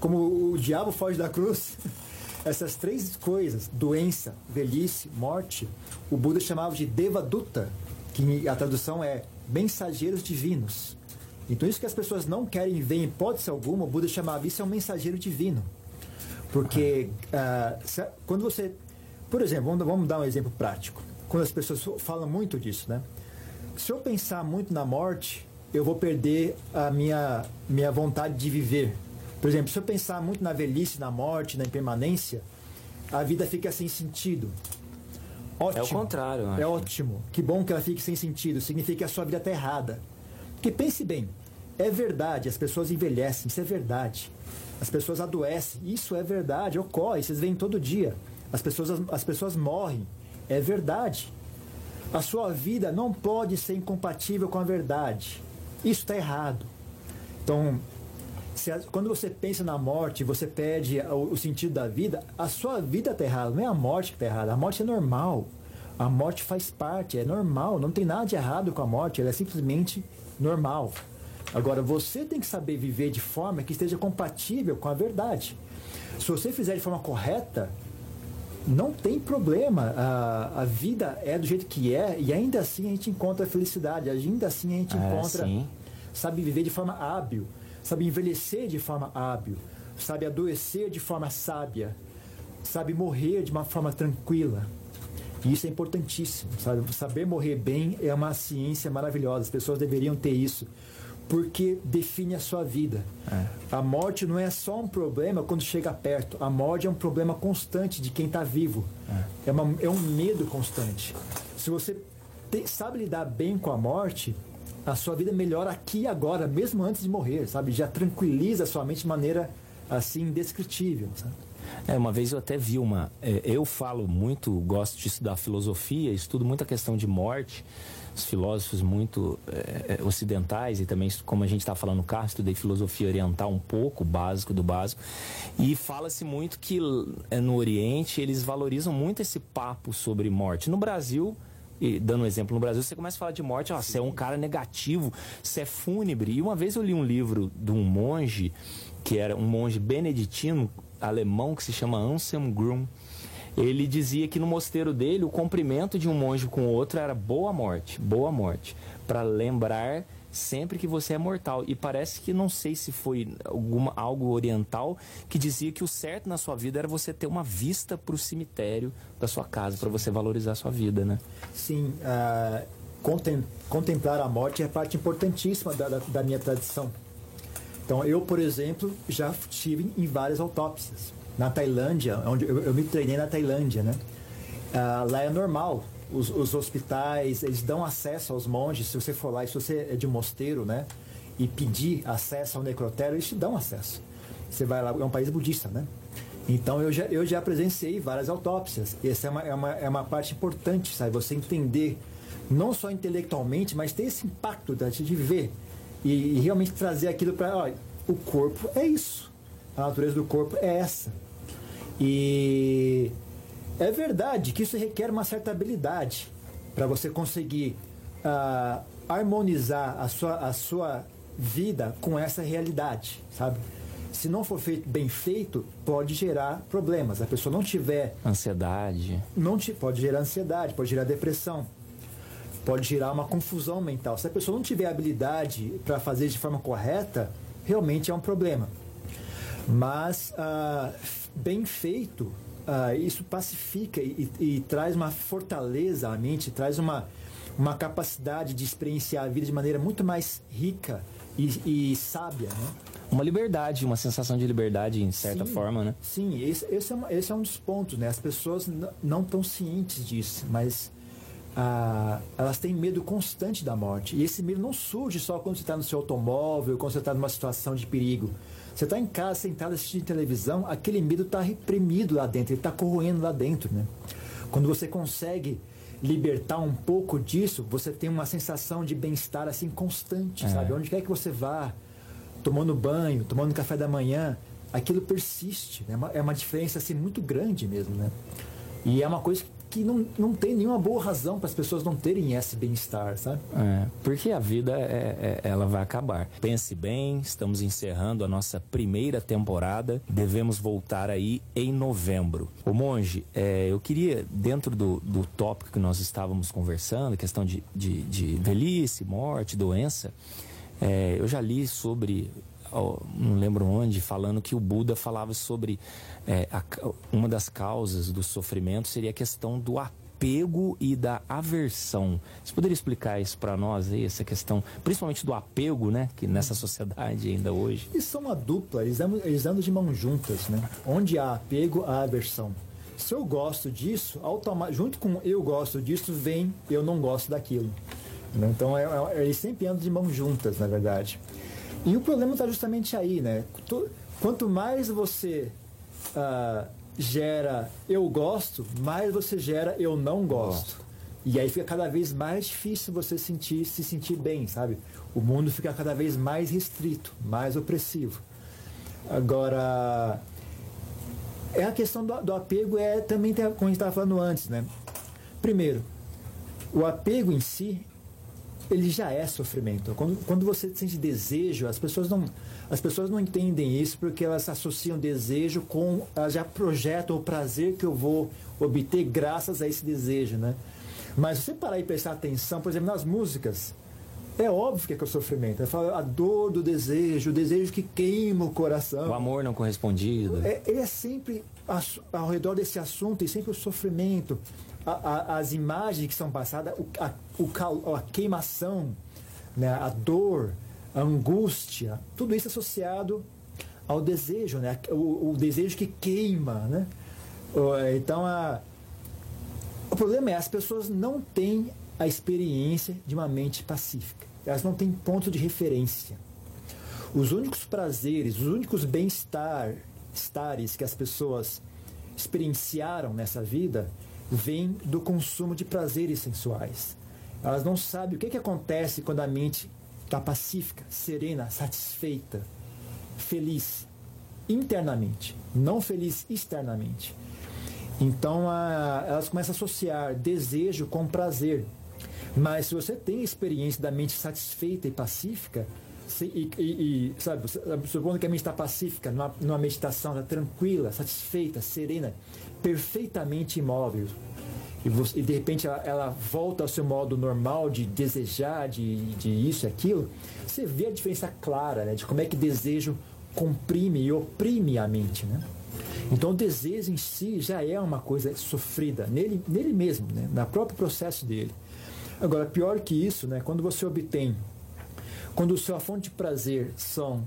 como o diabo foge da cruz. [LAUGHS] Essas três coisas, doença, velhice, morte, o Buda chamava de Devaduta, que a tradução é mensageiros divinos. Então isso que as pessoas não querem ver em hipótese alguma, o Buda chamava isso é um mensageiro divino. Porque uh, quando você... Por exemplo, vamos, vamos dar um exemplo prático. Quando as pessoas falam muito disso, né? Se eu pensar muito na morte, eu vou perder a minha, minha vontade de viver. Por exemplo, se eu pensar muito na velhice, na morte, na impermanência, a vida fica sem sentido. Ótimo. É o contrário. É ótimo. Que bom que ela fique sem sentido. Significa que a sua vida está errada. Porque pense bem, é verdade, as pessoas envelhecem, isso é verdade. As pessoas adoecem, isso é verdade, ocorre, vocês veem todo dia. As pessoas, as pessoas morrem, é verdade. A sua vida não pode ser incompatível com a verdade. Isso está errado. Então, a, quando você pensa na morte, você perde o, o sentido da vida, a sua vida está errada, não é a morte que está errada. A morte é normal. A morte faz parte, é normal, não tem nada de errado com a morte, ela é simplesmente normal. Agora, você tem que saber viver de forma que esteja compatível com a verdade. Se você fizer de forma correta, não tem problema. A, a vida é do jeito que é e ainda assim a gente encontra felicidade, ainda assim a gente É, encontra, sim. sabe viver de forma hábil, sabe envelhecer de forma hábil, sabe adoecer de forma sábia, sabe morrer de uma forma tranquila. E isso é importantíssimo, sabe? Saber morrer bem é uma ciência maravilhosa. As pessoas deveriam ter isso, porque define a sua vida. A morte não é só um problema quando chega perto. A morte é um problema constante de quem está vivo. É. uma- é um medo constante. Se você te- sabe lidar bem com a morte, a sua vida melhora aqui e agora, mesmo antes de morrer, sabe? Já tranquiliza a sua mente de maneira assim indescritível, sabe? É, uma vez eu até vi uma. é, eu falo muito, gosto de estudar filosofia, estudo muito a questão de morte. Os filósofos muito é, é, ocidentais e também, como a gente está falando no carro, estudei filosofia oriental um pouco, básico do básico. E fala-se muito que é, no Oriente eles valorizam muito esse papo sobre morte. No Brasil, e dando um exemplo, no Brasil você começa a falar de morte, ó, você é um cara negativo, você é fúnebre. E uma vez eu li um livro de um monge, que era um monge beneditino, alemão, que se chama Anselm Grum. Ele dizia que no mosteiro dele o cumprimento de um monge com o outro era boa morte, boa morte, para lembrar sempre que você é mortal. E parece que não sei se foi alguma, algo oriental que dizia que o certo na sua vida era você ter uma vista para o cemitério da sua casa, para você valorizar a sua vida, né? Sim, ah, contem- contemplar a morte é parte importantíssima da, da- da minha tradição. Então, eu, por exemplo, já estive em várias autópsias. Na Tailândia, onde eu, eu me treinei na Tailândia, né? Ah, lá é normal. Os, os hospitais, eles dão acesso aos monges. Se você for lá, e se você é de mosteiro, né? E pedir acesso ao necrotério, eles te dão acesso. Você vai lá, é um país budista, né? Então eu já, eu já presenciei várias autópsias. Essa é uma, é, uma, é uma parte importante, sabe? Você entender, não só intelectualmente, mas ter esse impacto da- de ver e, e realmente trazer aquilo para. O corpo é isso. A natureza do corpo é essa. E é verdade que isso requer uma certa habilidade para você conseguir ah, harmonizar a sua, a sua vida com essa realidade, sabe? Se não for feito bem feito, pode gerar problemas. A pessoa não tiver, Ansiedade. não te, pode gerar ansiedade, pode gerar depressão, pode gerar uma confusão mental. Se a pessoa não tiver habilidade para fazer de forma correta, realmente é um problema. Mas ah, bem feito, ah, isso pacifica e, e- e traz uma fortaleza à mente, traz uma, uma capacidade de experienciar a vida de maneira muito mais rica e, e sábia, né? Uma liberdade, uma sensação de liberdade, em certa Sim, forma, né? Sim, esse, esse, é, esse é um dos pontos, né? As pessoas não estão cientes disso, mas ah, elas têm medo constante da morte. E esse medo não surge só quando você está no seu automóvel, quando você está numa situação de perigo. Você está em casa, sentado assistindo televisão, aquele medo está reprimido lá dentro, ele está corroendo lá dentro, né? Quando você consegue libertar um pouco disso, você tem uma sensação de bem-estar assim constante, É. sabe? Onde quer que você vá, tomando banho, tomando café da manhã, aquilo persiste. né? É uma, é diferença assim, muito grande mesmo, né? E é uma coisa que não, não tem nenhuma boa razão para as pessoas não terem esse bem-estar, sabe? É, porque a vida é, é- ela vai acabar. Pense bem, estamos encerrando a nossa primeira temporada. Devemos voltar aí em novembro. O monge, é, eu queria, dentro do, do tópico que nós estávamos conversando, questão de, de, de velhice, morte, doença, é, eu já li sobre, não lembro onde, falando que o Buda falava sobre é, a uma das causas do sofrimento seria a questão do apego e da aversão. Você poderia explicar isso para nós aí, essa questão, principalmente do apego, né, que nessa sociedade ainda hoje? Eles são uma dupla, eles andam, eles andam de mãos juntas, né? Onde há apego, há aversão. Se eu gosto disso, junto com eu gosto disso, vem eu não gosto daquilo. Então, é- é- eles sempre andam de mãos juntas, na verdade. E o problema está justamente aí, né? Quanto mais você ah, gera eu gosto, mais você gera eu não gosto. E aí fica cada vez mais difícil você sentir, se sentir bem, sabe? O mundo fica cada vez mais restrito, mais opressivo. Agora, é a questão do, do apego, é também como a gente estava falando antes, né? Primeiro, o apego em si, ele já é sofrimento. Quando, quando você sente desejo, as pessoas não as pessoas não entendem isso porque elas associam desejo com elas já projetam o prazer que eu vou obter graças a esse desejo, né? Mas se você parar e prestar atenção, por exemplo, nas músicas, é óbvio que é, que é o sofrimento. Falo a dor do desejo, o desejo que queima o coração. O amor não correspondido. É, ele é sempre ao redor desse assunto e sempre o sofrimento, a, a, as imagens que são passadas, o, a, o, a queimação, né, a dor, a angústia, tudo isso associado ao desejo, né, o, o desejo que queima. Né? Então, a, o problema é as pessoas não têm a experiência de uma mente pacífica. Elas não têm ponto de referência. Os únicos prazeres, os únicos bem-estares que as pessoas experienciaram nessa vida vêm do consumo de prazeres sensuais. Elas não sabem o que, que acontece quando a mente está pacífica, serena, satisfeita, feliz internamente, não feliz externamente. Então a, elas começam a associar desejo com prazer. Mas se você tem a experiência da mente satisfeita e pacífica, e, e, e, sabe, supondo que a mente está pacífica, numa, numa meditação, está tranquila, satisfeita, serena, perfeitamente imóvel, e, você, e de repente ela, ela, volta ao seu modo normal de desejar, de, de isso e aquilo, você vê a diferença clara né, de como é que desejo comprime e oprime a mente. Né? Então o desejo em si já é uma coisa sofrida nele, nele mesmo, né? no próprio processo dele. Agora, pior que isso, né? quando você obtém, quando sua fonte de prazer são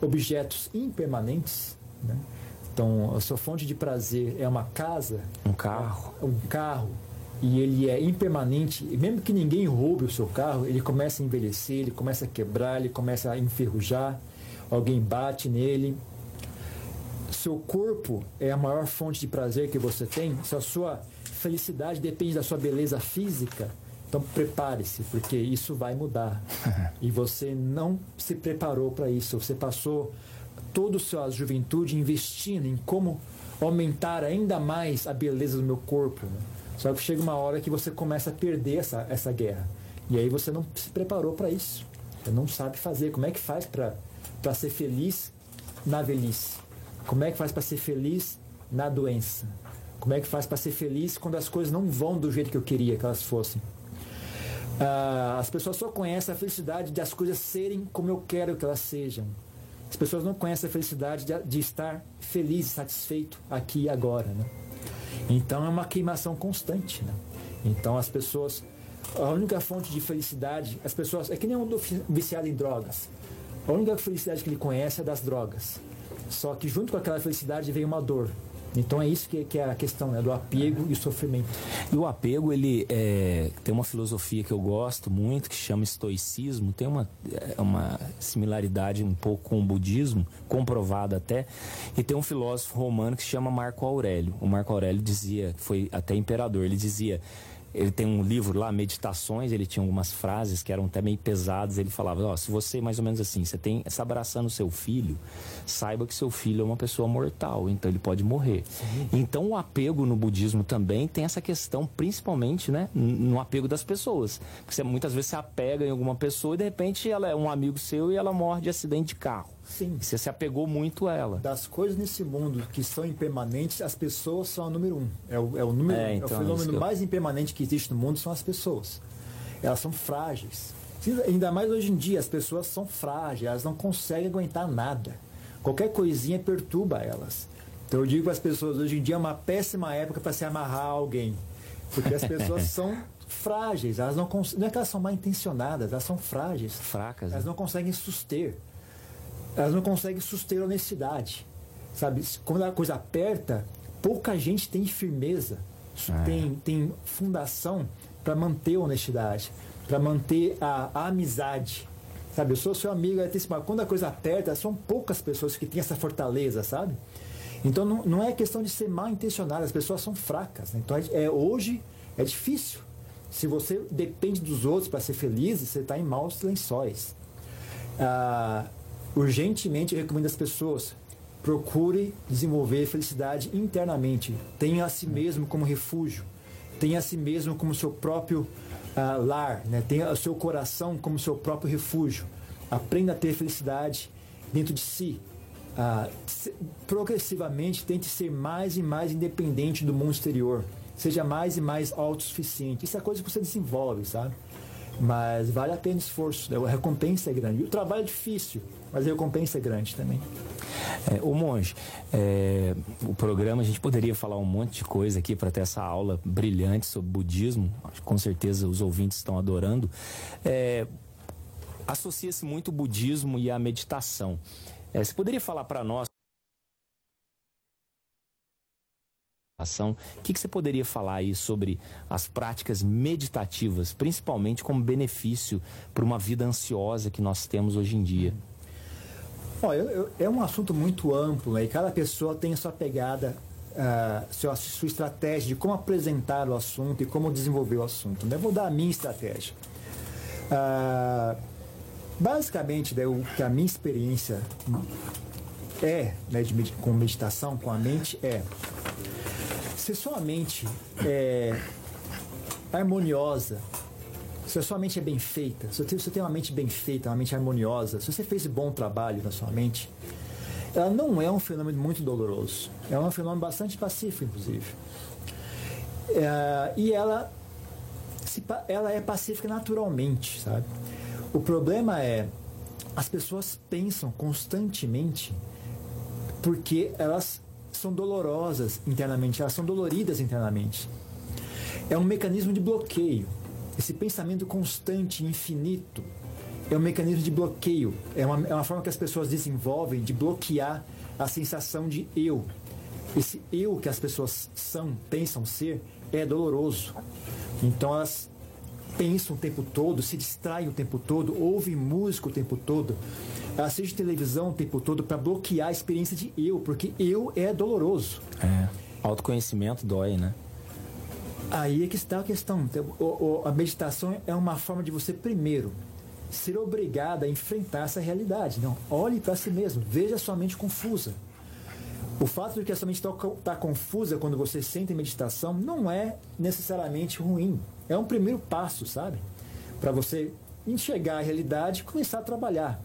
objetos impermanentes, né? então a sua fonte de prazer é uma casa, um carro, um carro, e ele é impermanente, e mesmo que ninguém roube o seu carro, ele começa a envelhecer, ele começa a quebrar, ele começa a enferrujar, alguém bate nele. Seu corpo é a maior fonte de prazer que você tem, se a sua felicidade depende da sua beleza física, então prepare-se, porque isso vai mudar. [LAUGHS] e você não se preparou para isso. Você passou toda a sua juventude investindo em como aumentar ainda mais a beleza do meu corpo. Né? Só que chega uma hora que você começa a perder essa, essa guerra. E aí você não se preparou para isso. Você não sabe fazer. Como é que faz para ser feliz na velhice? Como é que faz para ser feliz na doença? Como é que faz para ser feliz quando as coisas não vão do jeito que eu queria que elas fossem? Ah, as pessoas só conhecem a felicidade de as coisas serem como eu quero que elas sejam. As pessoas não conhecem a felicidade de, de estar feliz satisfeito aqui e agora. Né? Então é uma queimação constante. Né? Então as pessoas. A única fonte de felicidade, as pessoas. É que nem um viciado em drogas. A única felicidade que ele conhece é das drogas. Só que junto com aquela felicidade vem uma dor. Então é isso que, que é a questão né, do apego e o sofrimento. E o apego, ele é, tem uma filosofia que eu gosto muito, que chama estoicismo, tem uma, é, uma similaridade um pouco com o budismo, comprovada até, e tem um filósofo romano que se chama Marco Aurélio. O Marco Aurélio dizia, foi até imperador, ele dizia ele tem um livro lá, Meditações, ele tinha algumas frases que eram até meio pesadas. Ele falava: Ó, oh, se você, mais ou menos assim, você tem se abraçando seu filho, saiba que seu filho é uma pessoa mortal, então ele pode morrer. Sim. Então o apego no budismo também tem essa questão, principalmente, né, no apego das pessoas. Porque você muitas vezes se apega em alguma pessoa e de repente ela é um amigo seu e ela morre de acidente de carro. Sim. Você se apegou muito a ela. Das coisas nesse mundo que são impermanentes, as pessoas são a número um. É o, é o número, é, então, é o fenômeno eu... mais impermanente que existe no mundo são as pessoas. Elas são frágeis. Ainda mais hoje em dia, as pessoas são frágeis, elas não conseguem aguentar nada. Qualquer coisinha perturba elas. Então eu digo para as pessoas, hoje em dia é uma péssima época para se amarrar a alguém. Porque as pessoas [LAUGHS] são frágeis, elas não, não é que elas são mal intencionadas, elas são frágeis. Fracas. Elas né? não conseguem suster elas não conseguem suster honestidade. Sabe? Quando a coisa aperta, pouca gente tem firmeza, é. tem, tem fundação para manter a honestidade, para manter a, a, amizade. Sabe? Eu sou seu amigo, quando a coisa aperta, são poucas pessoas que têm essa fortaleza, sabe? Então não, não é questão de ser mal intencionado, as pessoas são fracas. Né? Então é, hoje é difícil. Se você depende dos outros para ser feliz, você está em maus lençóis. Ah, Urgentemente recomendo às pessoas procure desenvolver felicidade internamente. Tenha a si mesmo como refúgio. tenha a si mesmo como seu próprio uh, lar, né? tenha o seu coração como seu próprio refúgio. Aprenda a ter felicidade dentro de si. Uh, progressivamente tente ser mais e mais independente do mundo exterior. Seja mais e mais autossuficiente. Isso é coisa que você desenvolve, sabe? Mas vale a pena o esforço. A recompensa é grande. O trabalho é difícil, mas a recompensa é grande também. É, o Monge, é, o programa, a gente poderia falar um monte de coisa aqui para ter essa aula brilhante sobre budismo. Com certeza os ouvintes estão adorando. É, Associa-se muito o budismo e a meditação. É, você poderia falar para nós O que, que você poderia falar aí sobre as práticas meditativas, principalmente como benefício para uma vida ansiosa que nós temos hoje em dia? Olha, é um assunto muito amplo né? e cada pessoa tem a sua pegada, uh, sua, sua estratégia de como apresentar o assunto e como desenvolver o assunto. Né? Eu vou dar a minha estratégia. Uh, basicamente, né, o que a minha experiência é né, de, com meditação, com a mente, é se sua mente é harmoniosa, se a sua mente é bem feita, se você tem uma mente bem feita, uma mente harmoniosa, se você fez bom trabalho na sua mente, ela não é um fenômeno muito doloroso. É um fenômeno bastante pacífico, inclusive. É, e ela, se, ela é pacífica naturalmente, sabe? O problema é as pessoas pensam constantemente porque elas são dolorosas internamente, elas são doloridas internamente. É um mecanismo de bloqueio. Esse pensamento constante, infinito, é um mecanismo de bloqueio. É uma, é uma forma que as pessoas desenvolvem de bloquear a sensação de eu. Esse eu que as pessoas são, pensam ser, é doloroso. Então elas pensam o tempo todo, se distraem o tempo todo, ouvem música o tempo todo, assiste televisão o tempo todo para bloquear a experiência de eu, porque eu é doloroso. É. Autoconhecimento dói, né? Aí é que está a questão. Então, a meditação é uma forma de você, primeiro, ser obrigado a enfrentar essa realidade. Não, olhe para si mesmo, veja a sua mente confusa. O fato de que a sua mente está tá confusa quando você sente meditação não é necessariamente ruim. É um primeiro passo, sabe? Para você enxergar a realidade e começar a trabalhar.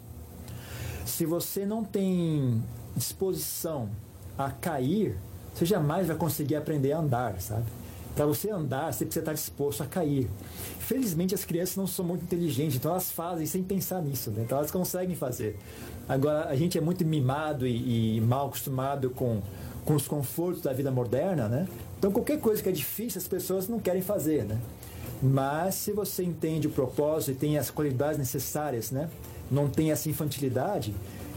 Se você não tem disposição a cair, você jamais vai conseguir aprender a andar, sabe? Para você andar, você precisa estar disposto a cair. Felizmente, as crianças não são muito inteligentes, então elas fazem sem pensar nisso, né? Então elas conseguem fazer. Agora, a gente é muito mimado e, e mal acostumado com, com os confortos da vida moderna, né? Então, qualquer coisa que é difícil, as pessoas não querem fazer, né? Mas se você entende o propósito e tem as qualidades necessárias, né? Não tem essa infantilidade,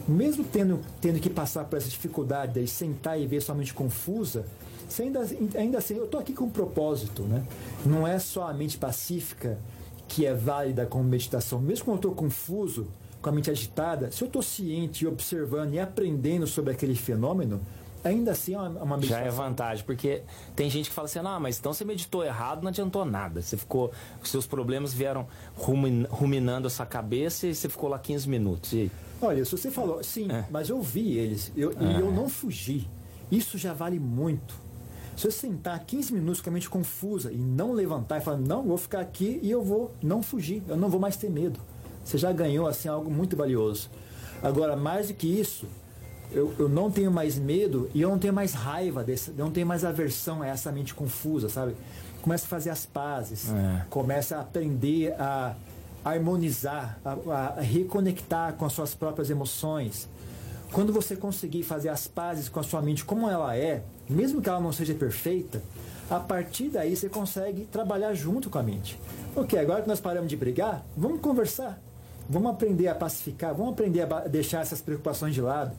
mesmo tendo, tendo que passar por essa dificuldade de sentar e ver somente confusa, você ainda, ainda assim, eu estou aqui com um propósito, né? Não é só a mente pacífica que é válida como meditação. Mesmo quando eu estou confuso, com a mente agitada, se eu estou ciente e observando e aprendendo sobre aquele fenômeno, ainda assim é uma, uma meditação. Já é vantagem, porque tem gente que fala assim, ah, mas então você meditou errado, não adiantou nada. Você ficou, seus problemas vieram ruminando a sua cabeça e você ficou lá 15 minutos. E... Olha, se você falou, sim, é. mas eu vi eles eu, é. e eu não fugi. Isso já vale muito. Se você sentar 15 minutos com a mente confusa e não levantar e falar, não, vou ficar aqui e eu vou não fugir, eu não vou mais ter medo. Você já ganhou assim algo muito valioso. Agora, mais do que isso, eu, eu não tenho mais medo e eu não tenho mais raiva desse, eu não tenho mais aversão a essa mente confusa, sabe? Começa a fazer as pazes, é. começa a aprender a harmonizar, a, a reconectar com as suas próprias emoções. Quando você conseguir fazer as pazes com a sua mente como ela é, mesmo que ela não seja perfeita, a partir daí você consegue trabalhar junto com a mente. Ok, agora que nós paramos de brigar, vamos conversar. Vamos aprender a pacificar, vamos aprender a deixar essas preocupações de lado.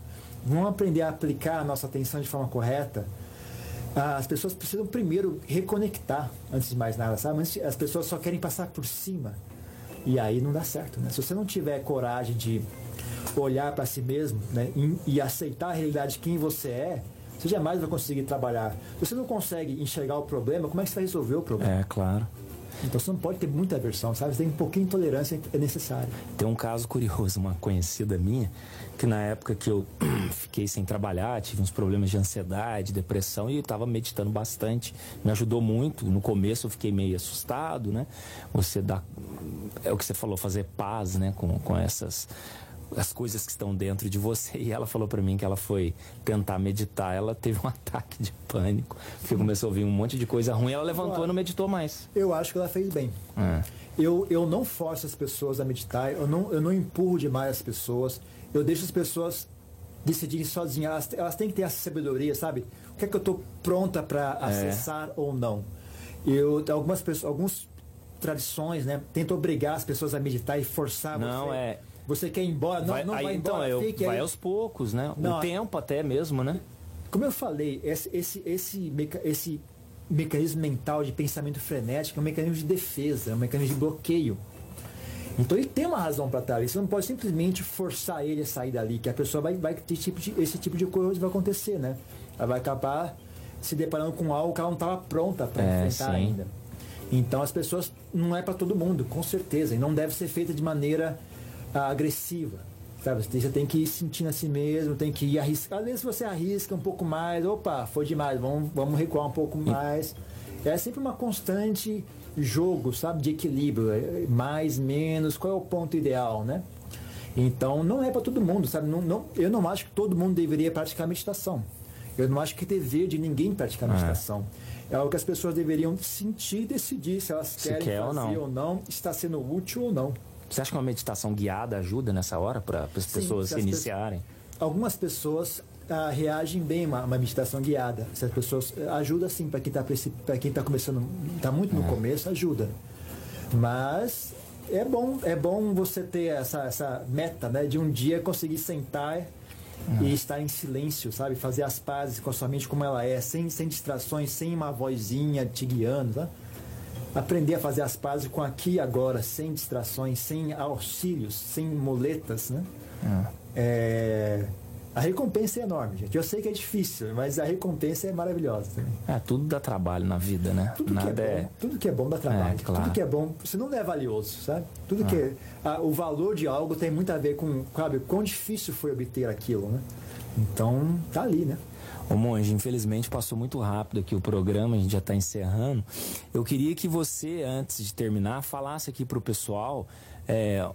Vamos aprender a aplicar a nossa atenção de forma correta. As pessoas precisam primeiro reconectar, antes de mais nada, sabe? As pessoas só querem passar por cima. E aí não dá certo, né? Se você não tiver coragem de olhar para si mesmo né? e, e aceitar a realidade de quem você é, você jamais vai conseguir trabalhar. Se você não consegue enxergar o problema, como é que você vai resolver o problema? É, claro. Então você não pode ter muita aversão, sabe? Você tem um pouquinho de intolerância, é necessário. Tem um caso curioso, uma conhecida minha, que na época que eu [CLEARS THROAT] fiquei sem trabalhar, tive uns problemas de ansiedade, depressão e estava meditando bastante. Me ajudou muito. No começo eu fiquei meio assustado, né? Você dá. É o que você falou, fazer paz, né? Com, com essas as coisas que estão dentro de você. E ela falou para mim que ela foi tentar meditar, ela teve um [LAUGHS] ataque de pânico, porque começou a ouvir um monte de coisa ruim, ela levantou e não meditou mais. Eu acho que ela fez bem. É. Eu, eu não forço as pessoas a meditar, eu não, eu não empurro demais as pessoas, eu deixo as pessoas decidirem sozinhas. Elas, elas têm que ter essa sabedoria, sabe? O que é que eu estou pronta para é. acessar ou não? Eu, algumas pessoas, algumas tradições, né, tentam obrigar as pessoas a meditar e forçar não, você. é você quer ir embora? Não, vai, não aí, vai então, embora. Eu, fique vai aí. aos poucos, né? Não, o tempo até mesmo, né? Como eu falei, esse, esse, esse, esse mecanismo mental de pensamento frenético é um mecanismo de defesa, é um mecanismo de bloqueio. Então ele tem uma razão para estar ali. Você não pode simplesmente forçar ele a sair dali, que a pessoa vai, vai ter tipo de, esse tipo de coisa vai acontecer, né? Ela vai acabar se deparando com algo que ela não estava pronta para é, enfrentar sim. ainda. Então as pessoas não é para todo mundo, com certeza, e não deve ser feita de maneira agressiva. Sabe? Você tem que ir sentindo a si mesmo, tem que ir arriscar. Às vezes você arrisca um pouco mais, opa, foi demais, vamos, vamos recuar um pouco mais. É sempre uma constante jogo, sabe, de equilíbrio, é, mais, menos, qual é o ponto ideal, né? Então não é para todo mundo, sabe? Não, não, eu não acho que todo mundo deveria praticar meditação. Eu não acho que é dever de ninguém praticar é. meditação. É algo que as pessoas deveriam sentir e decidir se elas se querem quer fazer ou não. ou não, está sendo útil ou não. Você acha que uma meditação guiada ajuda nessa hora para as pessoas se iniciarem? Pessoas, algumas pessoas ah, reagem bem a uma, uma, meditação guiada. As pessoas eh, ajuda sim para quem está para quem está começando, está muito no é. começo, ajuda. Mas é bom é bom você ter essa, essa meta, né, de um dia conseguir sentar é. e estar em silêncio, sabe, fazer as pazes com a sua mente como ela é, sem sem distrações, sem uma vozinha te guiando, tá? Aprender a fazer as pazes com aqui e agora, sem distrações, sem auxílios, sem muletas, né? É. É, a recompensa é enorme, gente. Eu sei que é difícil, mas a recompensa é maravilhosa também. É, tudo dá trabalho na vida, né? Tudo, Nada que, é bom, é... tudo que é bom dá trabalho. É, claro. Tudo que é bom, você não é valioso, sabe? Tudo ah. que é, a, o valor de algo tem muito a ver com, sabe, quão difícil foi obter aquilo, né? Então, tá ali, né? Ô Monge, infelizmente passou muito rápido aqui o programa, a gente já está encerrando. Eu queria que você, antes de terminar, falasse aqui para o pessoal é,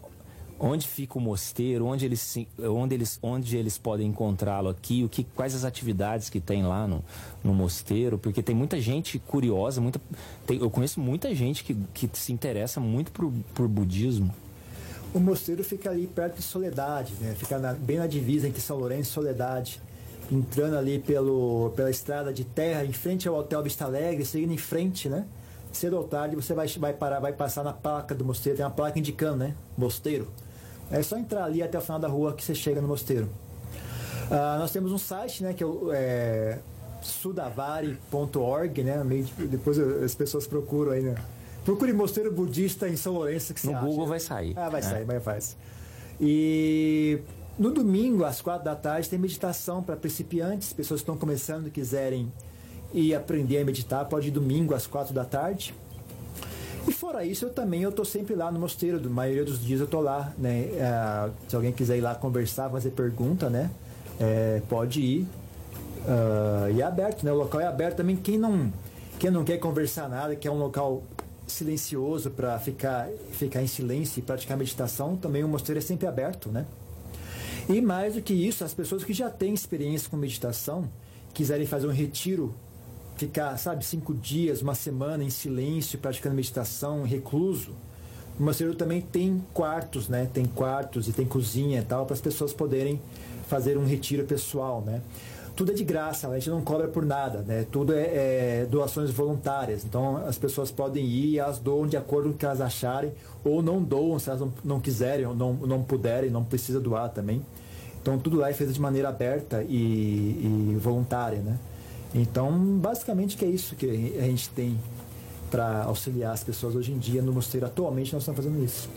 onde fica o mosteiro, onde eles, onde eles, onde eles podem encontrá-lo aqui, o que, quais as atividades que tem lá no, no mosteiro, porque tem muita gente curiosa, muita, tem, eu conheço muita gente que, que se interessa muito por, por budismo. O mosteiro fica ali perto de Soledade, né? fica na, bem na divisa entre São Lourenço e Soledade entrando ali pelo, pela estrada de terra, em frente ao Hotel Vista Alegre, seguindo em frente, né? Cedo ou tarde você vai, vai, parar, vai passar na placa do mosteiro, tem uma placa indicando, né? Mosteiro. É só entrar ali até o final da rua que você chega no mosteiro. Ah, nós temos um site, né? Que é, é sudavari.org, né? Depois as pessoas procuram aí, né? Procure mosteiro budista em São Lourenço que No Google acha. vai sair. Ah, vai é. sair, vai faz. E no domingo, às quatro da tarde, tem meditação para principiantes, pessoas que estão começando e quiserem ir aprender a meditar, pode ir domingo às quatro da tarde. E fora isso, eu também eu estou sempre lá no mosteiro, a maioria dos dias eu estou lá, né? É, se alguém quiser ir lá conversar, fazer pergunta, né? É, pode ir. Uh, e é aberto, né? O local é aberto também. Quem não, quem não quer conversar nada, quer um local silencioso para ficar, ficar em silêncio e praticar meditação, também o mosteiro é sempre aberto, né? E mais do que isso, as pessoas que já têm experiência com meditação, quiserem fazer um retiro, ficar, sabe, cinco dias, uma semana em silêncio, praticando meditação, recluso. O mosteiro também tem quartos, né? Tem quartos e tem cozinha e tal, para as pessoas poderem fazer um retiro pessoal, né? Tudo é de graça, a gente não cobra por nada, né? Tudo é, é doações voluntárias. Então as pessoas podem ir e elas doam de acordo com o que elas acharem, ou não doam se elas não, não quiserem, ou não, não puderem, não precisa doar também. Então tudo lá é feito de maneira aberta e, e voluntária, né? Então basicamente que é isso que a gente tem para auxiliar as pessoas hoje em dia no mosteiro. Atualmente nós estamos fazendo isso.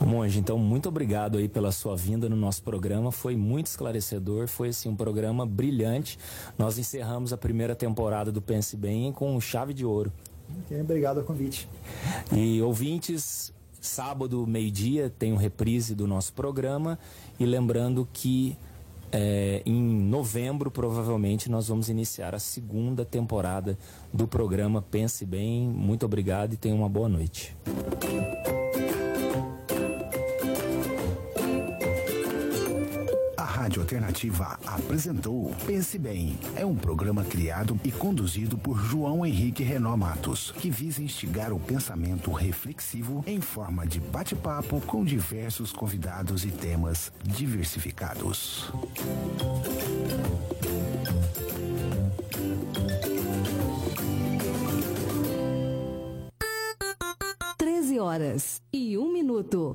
O monge, então muito obrigado aí pela sua vinda no nosso programa. Foi muito esclarecedor, foi assim um programa brilhante. Nós encerramos a primeira temporada do Pense Bem com chave de ouro. Obrigado ao convite. E ouvintes, sábado, meio-dia, tem um reprise do nosso programa. E lembrando que é, em novembro, provavelmente, nós vamos iniciar a segunda temporada do programa Pense Bem. Muito obrigado e tenha uma boa noite. Rádio Alternativa apresentou Pense Bem. É um programa criado e conduzido por João Henrique Renó Matos, que visa instigar o pensamento reflexivo em forma de bate-papo com diversos convidados e temas diversificados. Treze horas e um minuto.